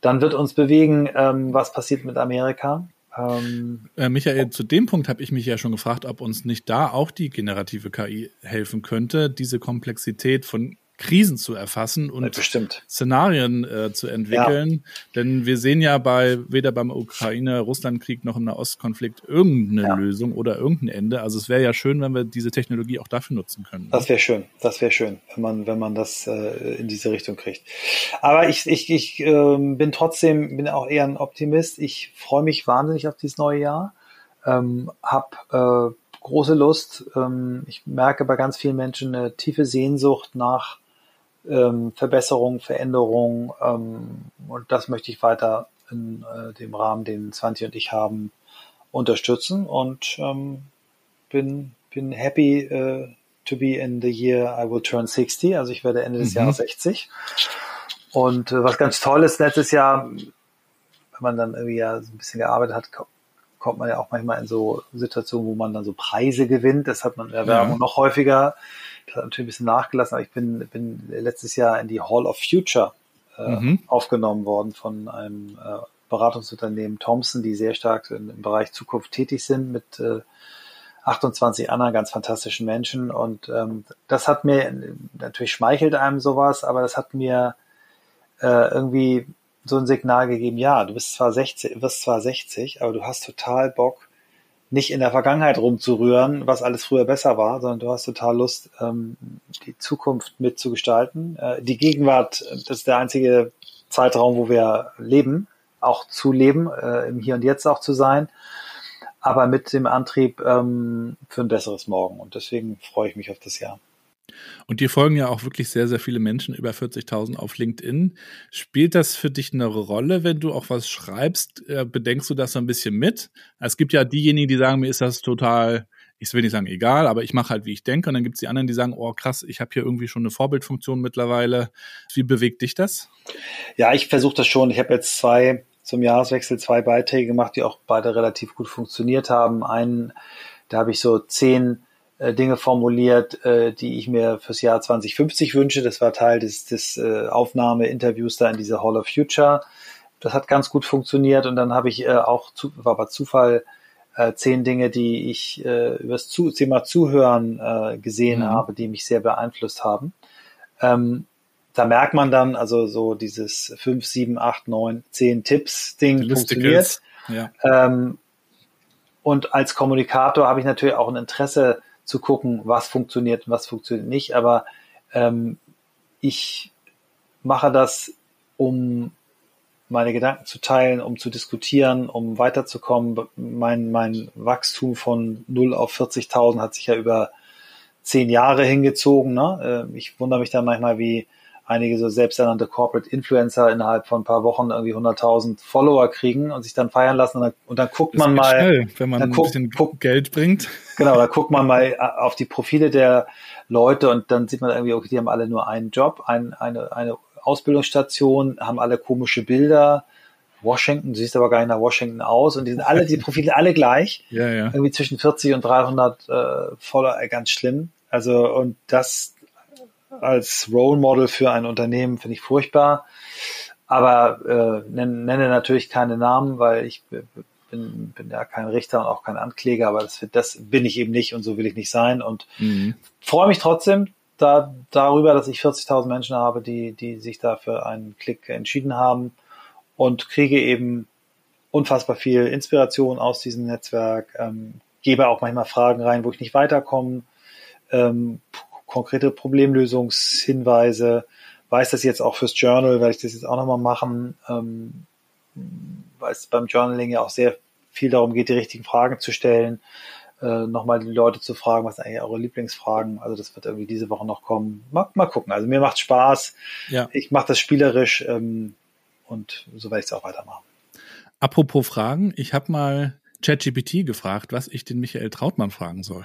Dann wird uns bewegen, ähm, was passiert mit Amerika. Ähm, äh, Michael, zu dem Punkt habe ich mich ja schon gefragt, ob uns nicht da auch die generative KI helfen könnte, diese Komplexität von Krisen zu erfassen und Bestimmt. Szenarien äh, zu entwickeln. Ja. Denn wir sehen ja bei weder beim Ukraine-Russland-Krieg noch im Nahostkonflikt irgendeine ja. Lösung oder irgendein Ende. Also es wäre ja schön, wenn wir diese Technologie auch dafür nutzen können. Das wäre schön, das wäre schön, wenn man, wenn man das äh, in diese Richtung kriegt. Aber ich, ich, ich äh, bin trotzdem, bin auch eher ein Optimist. Ich freue mich wahnsinnig auf dieses neue Jahr. Ähm, hab äh, große Lust. Ähm, ich merke bei ganz vielen Menschen eine tiefe Sehnsucht nach ähm, Verbesserung, Veränderung ähm, und das möchte ich weiter in äh, dem Rahmen, den 20 und ich haben, unterstützen und ähm, bin, bin happy uh, to be in the year I will turn 60, also ich werde Ende des mhm. Jahres 60. Und äh, was ganz toll ist, letztes Jahr, wenn man dann irgendwie ja so ein bisschen gearbeitet hat, kommt man ja auch manchmal in so Situationen, wo man dann so Preise gewinnt. Das hat man in der Werbung ja. noch häufiger. Das hat natürlich ein bisschen nachgelassen, aber ich bin, bin letztes Jahr in die Hall of Future äh, mhm. aufgenommen worden von einem äh, Beratungsunternehmen Thompson, die sehr stark in, im Bereich Zukunft tätig sind mit äh, 28 anderen ganz fantastischen Menschen. Und ähm, das hat mir, natürlich schmeichelt einem sowas, aber das hat mir äh, irgendwie so ein Signal gegeben, ja, du bist zwar 60, wirst zwar 60, aber du hast total Bock, nicht in der Vergangenheit rumzurühren, was alles früher besser war, sondern du hast total Lust, ähm, die Zukunft mitzugestalten. Äh, die Gegenwart, das ist der einzige Zeitraum, wo wir leben, auch zu leben, äh, im Hier und Jetzt auch zu sein, aber mit dem Antrieb ähm, für ein besseres Morgen. Und deswegen freue ich mich auf das Jahr. Und dir folgen ja auch wirklich sehr, sehr viele Menschen, über 40.000 auf LinkedIn. Spielt das für dich eine Rolle, wenn du auch was schreibst? Äh, bedenkst du das so ein bisschen mit? Es gibt ja diejenigen, die sagen, mir ist das total, ich will nicht sagen egal, aber ich mache halt, wie ich denke. Und dann gibt es die anderen, die sagen, oh krass, ich habe hier irgendwie schon eine Vorbildfunktion mittlerweile. Wie bewegt dich das? Ja, ich versuche das schon. Ich habe jetzt zwei zum Jahreswechsel zwei Beiträge gemacht, die auch beide relativ gut funktioniert haben. Einen, da habe ich so zehn äh, Dinge formuliert, äh, die ich mir fürs Jahr 2050 wünsche. Das war Teil des, des äh, Aufnahmeinterviews da in dieser Hall of Future. Das hat ganz gut funktioniert und dann habe ich äh, auch, zu, war bei Zufall, äh, zehn Dinge, die ich äh, über das zu Thema Zuhören äh, gesehen mhm. habe, die mich sehr beeinflusst haben. Ähm, da merkt man dann, also so dieses fünf, sieben, acht, neun, zehn Tipps-Ding funktioniert. Ja. Ähm, und als Kommunikator habe ich natürlich auch ein Interesse zu gucken, was funktioniert und was funktioniert nicht. Aber ähm, ich mache das, um meine Gedanken zu teilen, um zu diskutieren, um weiterzukommen. Mein, mein Wachstum von 0 auf 40.000 hat sich ja über zehn Jahre hingezogen. Ne? Äh, ich wundere mich dann manchmal, wie einige so selbsternannte Corporate Influencer innerhalb von ein paar Wochen irgendwie 100.000 Follower kriegen und sich dann feiern lassen und dann, und dann guckt das man mal, schnell, wenn man ein guckt, bisschen guckt, Geld bringt. Genau, da guckt man mal äh, auf die Profile der Leute und dann sieht man irgendwie, okay, die haben alle nur einen Job, ein, eine, eine Ausbildungsstation, haben alle komische Bilder. Washington, du siehst aber gar nicht nach Washington aus und die sind alle, die Profile alle gleich. Ja, ja. Irgendwie zwischen 40 und 300 äh, Follower, äh, ganz schlimm. Also, und das, als Role Model für ein Unternehmen finde ich furchtbar. Aber äh, nenne, natürlich keine Namen, weil ich bin, bin ja kein Richter und auch kein Ankläger, aber das, das bin ich eben nicht und so will ich nicht sein. Und mhm. freue mich trotzdem da, darüber, dass ich 40.000 Menschen habe, die, die sich da für einen Klick entschieden haben und kriege eben unfassbar viel Inspiration aus diesem Netzwerk, ähm, gebe auch manchmal Fragen rein, wo ich nicht weiterkomme, ähm, konkrete Problemlösungshinweise, weiß das jetzt auch fürs Journal, werde ich das jetzt auch nochmal machen, ähm, weil es beim Journaling ja auch sehr viel darum geht, die richtigen Fragen zu stellen, äh, nochmal die Leute zu fragen, was sind eigentlich eure Lieblingsfragen, also das wird irgendwie diese Woche noch kommen. Mal, mal gucken, also mir macht Spaß, ja. ich mache das spielerisch ähm, und so werde ich es auch weitermachen. Apropos Fragen, ich habe mal ChatGPT gefragt, was ich den Michael Trautmann fragen soll.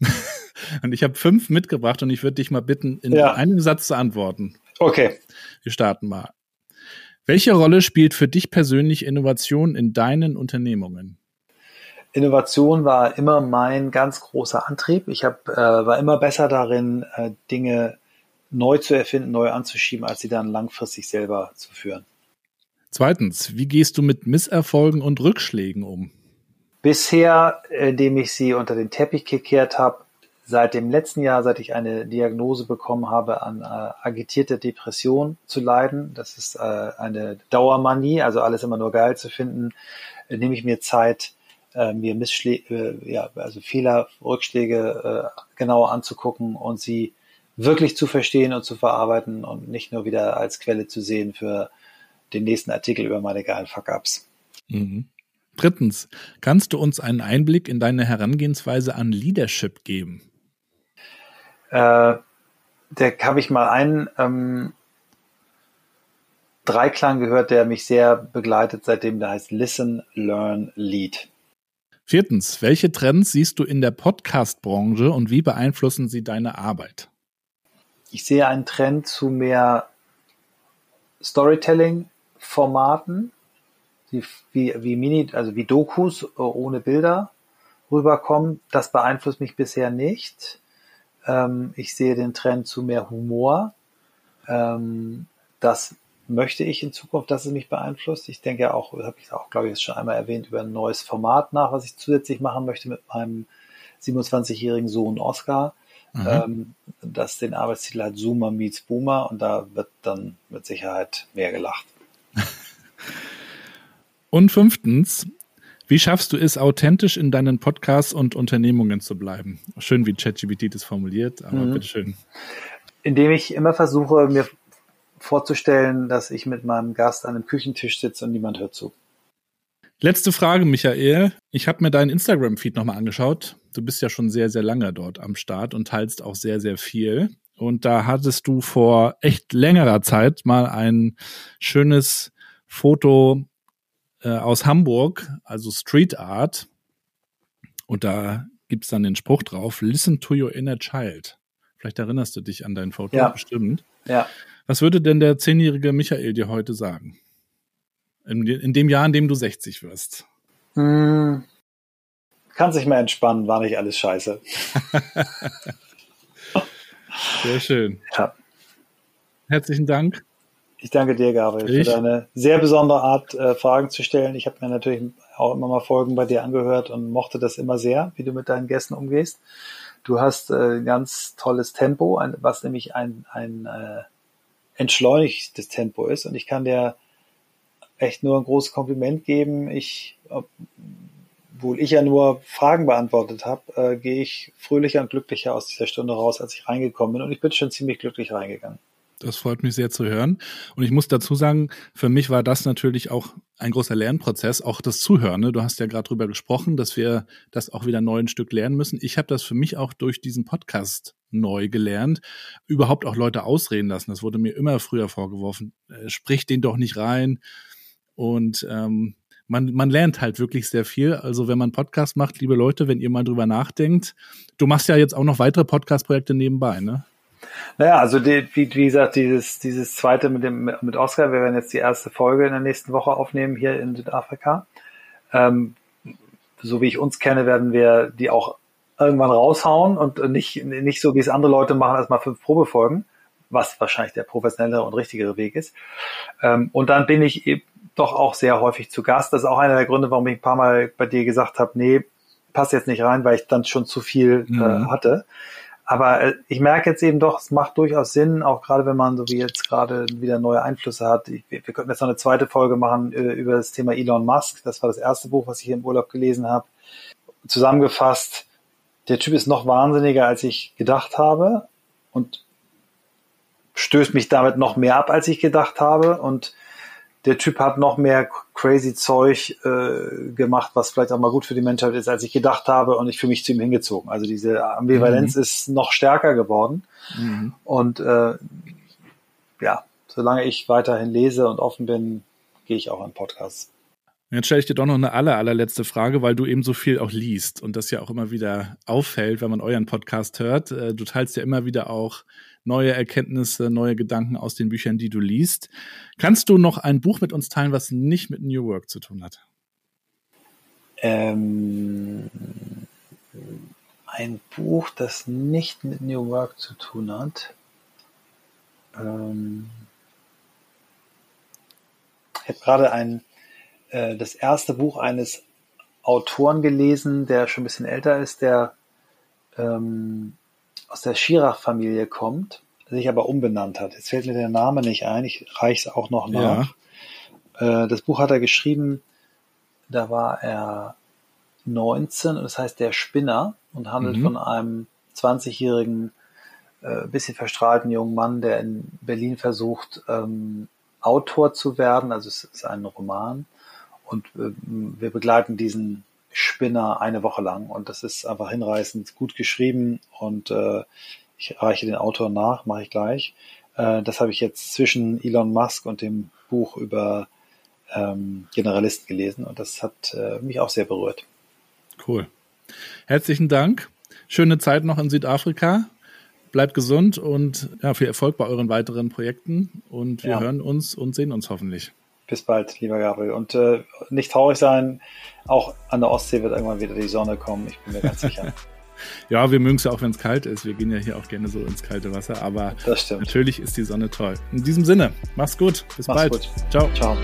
Und ich habe fünf mitgebracht und ich würde dich mal bitten, in ja. einem Satz zu antworten. Okay. Wir starten mal. Welche Rolle spielt für dich persönlich Innovation in deinen Unternehmungen? Innovation war immer mein ganz großer Antrieb. Ich hab, äh, war immer besser darin, äh, Dinge neu zu erfinden, neu anzuschieben, als sie dann langfristig selber zu führen. Zweitens, wie gehst du mit Misserfolgen und Rückschlägen um? Bisher, indem ich sie unter den Teppich gekehrt habe, seit dem letzten Jahr, seit ich eine Diagnose bekommen habe, an äh, agitierte Depression zu leiden. Das ist äh, eine Dauermanie, also alles immer nur geil zu finden, äh, nehme ich mir Zeit, äh, mir Missschläge, äh, ja, also Fehler, Rückschläge äh, genauer anzugucken und sie wirklich zu verstehen und zu verarbeiten und nicht nur wieder als Quelle zu sehen für den nächsten Artikel über meine geilen Fuck-Ups. Mhm. Drittens, kannst du uns einen Einblick in deine Herangehensweise an Leadership geben? Äh, da habe ich mal einen ähm, Dreiklang gehört, der mich sehr begleitet seitdem, der heißt Listen, Learn, Lead. Viertens, welche Trends siehst du in der Podcast-Branche und wie beeinflussen sie deine Arbeit? Ich sehe einen Trend zu mehr Storytelling-Formaten, wie, wie Mini, also wie Dokus äh, ohne Bilder rüberkommen. Das beeinflusst mich bisher nicht. Ähm, ich sehe den Trend zu mehr Humor. Ähm, das möchte ich in Zukunft, dass es mich beeinflusst. Ich denke auch, habe ich auch, glaube ich, jetzt schon einmal erwähnt, über ein neues Format nach, was ich zusätzlich machen möchte mit meinem 27-jährigen Sohn Oscar, ähm, das den Arbeitstitel hat Zoomer meets Boomer und da wird dann mit Sicherheit mehr gelacht. Und fünftens, wie schaffst du es, authentisch in deinen Podcasts und Unternehmungen zu bleiben? Schön, wie ChatGPT das formuliert, aber Mhm. bitteschön. Indem ich immer versuche, mir vorzustellen, dass ich mit meinem Gast an einem Küchentisch sitze und niemand hört zu. Letzte Frage, Michael. Ich habe mir deinen Instagram-Feed nochmal angeschaut. Du bist ja schon sehr, sehr lange dort am Start und teilst auch sehr, sehr viel. Und da hattest du vor echt längerer Zeit mal ein schönes Foto äh, aus Hamburg, also Street Art. Und da gibt's dann den Spruch drauf, listen to your inner child. Vielleicht erinnerst du dich an dein Foto, Ja. bestimmt. Ja. Was würde denn der zehnjährige Michael dir heute sagen? In, in dem Jahr, in dem du 60 wirst. Hm. Kann sich mal entspannen, war nicht alles scheiße. Sehr schön. Ja. Herzlichen Dank. Ich danke dir, Gabriel, Ich- für deine sehr besondere Art, äh, Fragen zu stellen. Ich habe mir natürlich auch immer mal Folgen bei dir angehört und mochte das immer sehr, wie du mit deinen Gästen umgehst. Du hast äh, ein ganz tolles Tempo, ein, was nämlich ein, ein äh, entschleunigtes Tempo ist. Und ich kann dir echt nur ein großes Kompliment geben. Ich, obwohl ich ja nur Fragen beantwortet habe, äh, gehe ich fröhlicher und glücklicher aus dieser Stunde raus, als ich reingekommen bin. Und ich bin schon ziemlich glücklich reingegangen. Das freut mich sehr zu hören. Und ich muss dazu sagen, für mich war das natürlich auch ein großer Lernprozess, auch das Zuhören. Ne? Du hast ja gerade drüber gesprochen, dass wir das auch wieder neu ein Stück lernen müssen. Ich habe das für mich auch durch diesen Podcast neu gelernt. Überhaupt auch Leute ausreden lassen. Das wurde mir immer früher vorgeworfen. Äh, sprich den doch nicht rein. Und ähm, man, man lernt halt wirklich sehr viel. Also wenn man Podcast macht, liebe Leute, wenn ihr mal drüber nachdenkt, du machst ja jetzt auch noch weitere Podcast-Projekte nebenbei, ne? Naja, also die, wie, wie gesagt, dieses, dieses zweite mit dem mit Oscar, wir werden jetzt die erste Folge in der nächsten Woche aufnehmen hier in Südafrika. Ähm, so wie ich uns kenne, werden wir die auch irgendwann raushauen und nicht, nicht so, wie es andere Leute machen, erstmal fünf Probefolgen, was wahrscheinlich der professionellere und richtigere Weg ist. Ähm, und dann bin ich eben doch auch sehr häufig zu Gast. Das ist auch einer der Gründe, warum ich ein paar Mal bei dir gesagt habe, nee, passt jetzt nicht rein, weil ich dann schon zu viel Mhm. äh, hatte. Aber äh, ich merke jetzt eben doch, es macht durchaus Sinn, auch gerade wenn man so wie jetzt gerade wieder neue Einflüsse hat. Wir könnten jetzt noch eine zweite Folge machen äh, über das Thema Elon Musk. Das war das erste Buch, was ich hier im Urlaub gelesen habe. Zusammengefasst, der Typ ist noch wahnsinniger, als ich gedacht habe und stößt mich damit noch mehr ab, als ich gedacht habe. Und der Typ hat noch mehr crazy Zeug äh, gemacht, was vielleicht auch mal gut für die Menschheit ist, als ich gedacht habe. Und ich fühle mich zu ihm hingezogen. Also diese Ambivalenz ist noch stärker geworden. Und äh, ja, solange ich weiterhin lese und offen bin, gehe ich auch an Podcasts. Jetzt stelle ich dir doch noch eine aller, allerletzte Frage, weil du eben so viel auch liest und das ja auch immer wieder auffällt, wenn man euren Podcast hört. Äh, Du teilst ja immer wieder auch neue Erkenntnisse, neue Gedanken aus den Büchern, die du liest. Kannst du noch ein Buch mit uns teilen, was nicht mit New Work zu tun hat? Ähm, ein Buch, das nicht mit New Work zu tun hat. Ähm, ich habe gerade ein äh, das erste Buch eines Autoren gelesen, der schon ein bisschen älter ist, der ähm, aus der Schirach-Familie kommt, sich aber umbenannt hat. Jetzt fällt mir der Name nicht ein, ich reiche es auch noch nach. Äh, das Buch hat er geschrieben, da war er 19 und das heißt Der Spinner und handelt Mhm. von einem 20-jährigen, äh, bisschen verstrahlten jungen Mann, der in Berlin versucht, ähm, Autor zu werden. Also es ist ein Roman und äh, wir begleiten diesen Spinner eine Woche lang und das ist einfach hinreißend gut geschrieben und äh, ich reiche den Autor nach, mache ich gleich. Äh, das habe ich jetzt zwischen Elon Musk und dem Buch über ähm, Generalisten gelesen und das hat äh, mich auch sehr berührt. Cool. Herzlichen Dank. Schöne Zeit noch in Südafrika. Bleibt gesund und ja, viel Erfolg bei euren weiteren Projekten. Und wir Ja. hören uns und sehen uns hoffentlich. Bis bald, lieber Gabriel. Und äh, nicht traurig sein, auch an der Ostsee wird irgendwann wieder die Sonne kommen, ich bin mir ganz sicher. Ja, wir mögen es ja auch, wenn es kalt ist. Wir gehen ja hier auch gerne so ins kalte Wasser. Aber Das stimmt. natürlich ist die Sonne toll. In diesem Sinne, mach's gut. Bis Mach's bald. gut. Ciao. Ciao.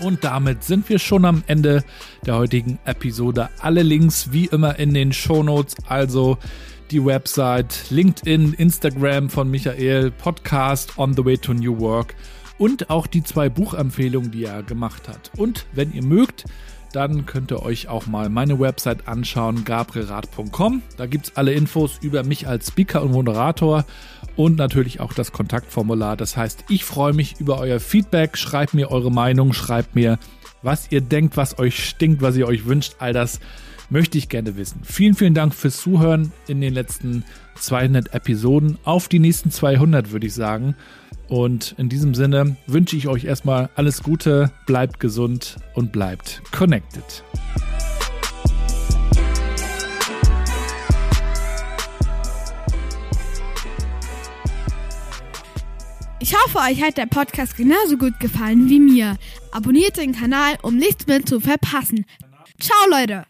Und damit sind wir schon am Ende der heutigen Episode. Alle Links wie immer in den Shownotes, also die Website, LinkedIn, Instagram von Michael, Podcast On the Way to New Work und auch die zwei Buchempfehlungen, die er gemacht hat. Und wenn ihr mögt, dann könnt ihr euch auch mal meine Website anschauen, gabrielrad.com. Da gibt es alle Infos über mich als Speaker und Moderator und natürlich auch das Kontaktformular. Das heißt, ich freue mich über euer Feedback. Schreibt mir eure Meinung, schreibt mir, was ihr denkt, was euch stinkt, was ihr euch wünscht. All das möchte ich gerne wissen. Vielen, vielen Dank fürs Zuhören in den letzten 200 Episoden. Auf die nächsten 200 würde ich sagen. Und in diesem Sinne wünsche ich euch erstmal alles Gute, bleibt gesund und bleibt connected. Ich hoffe, euch hat der Podcast genauso gut gefallen wie mir. Abonniert den Kanal, um nichts mehr zu verpassen. Ciao, Leute!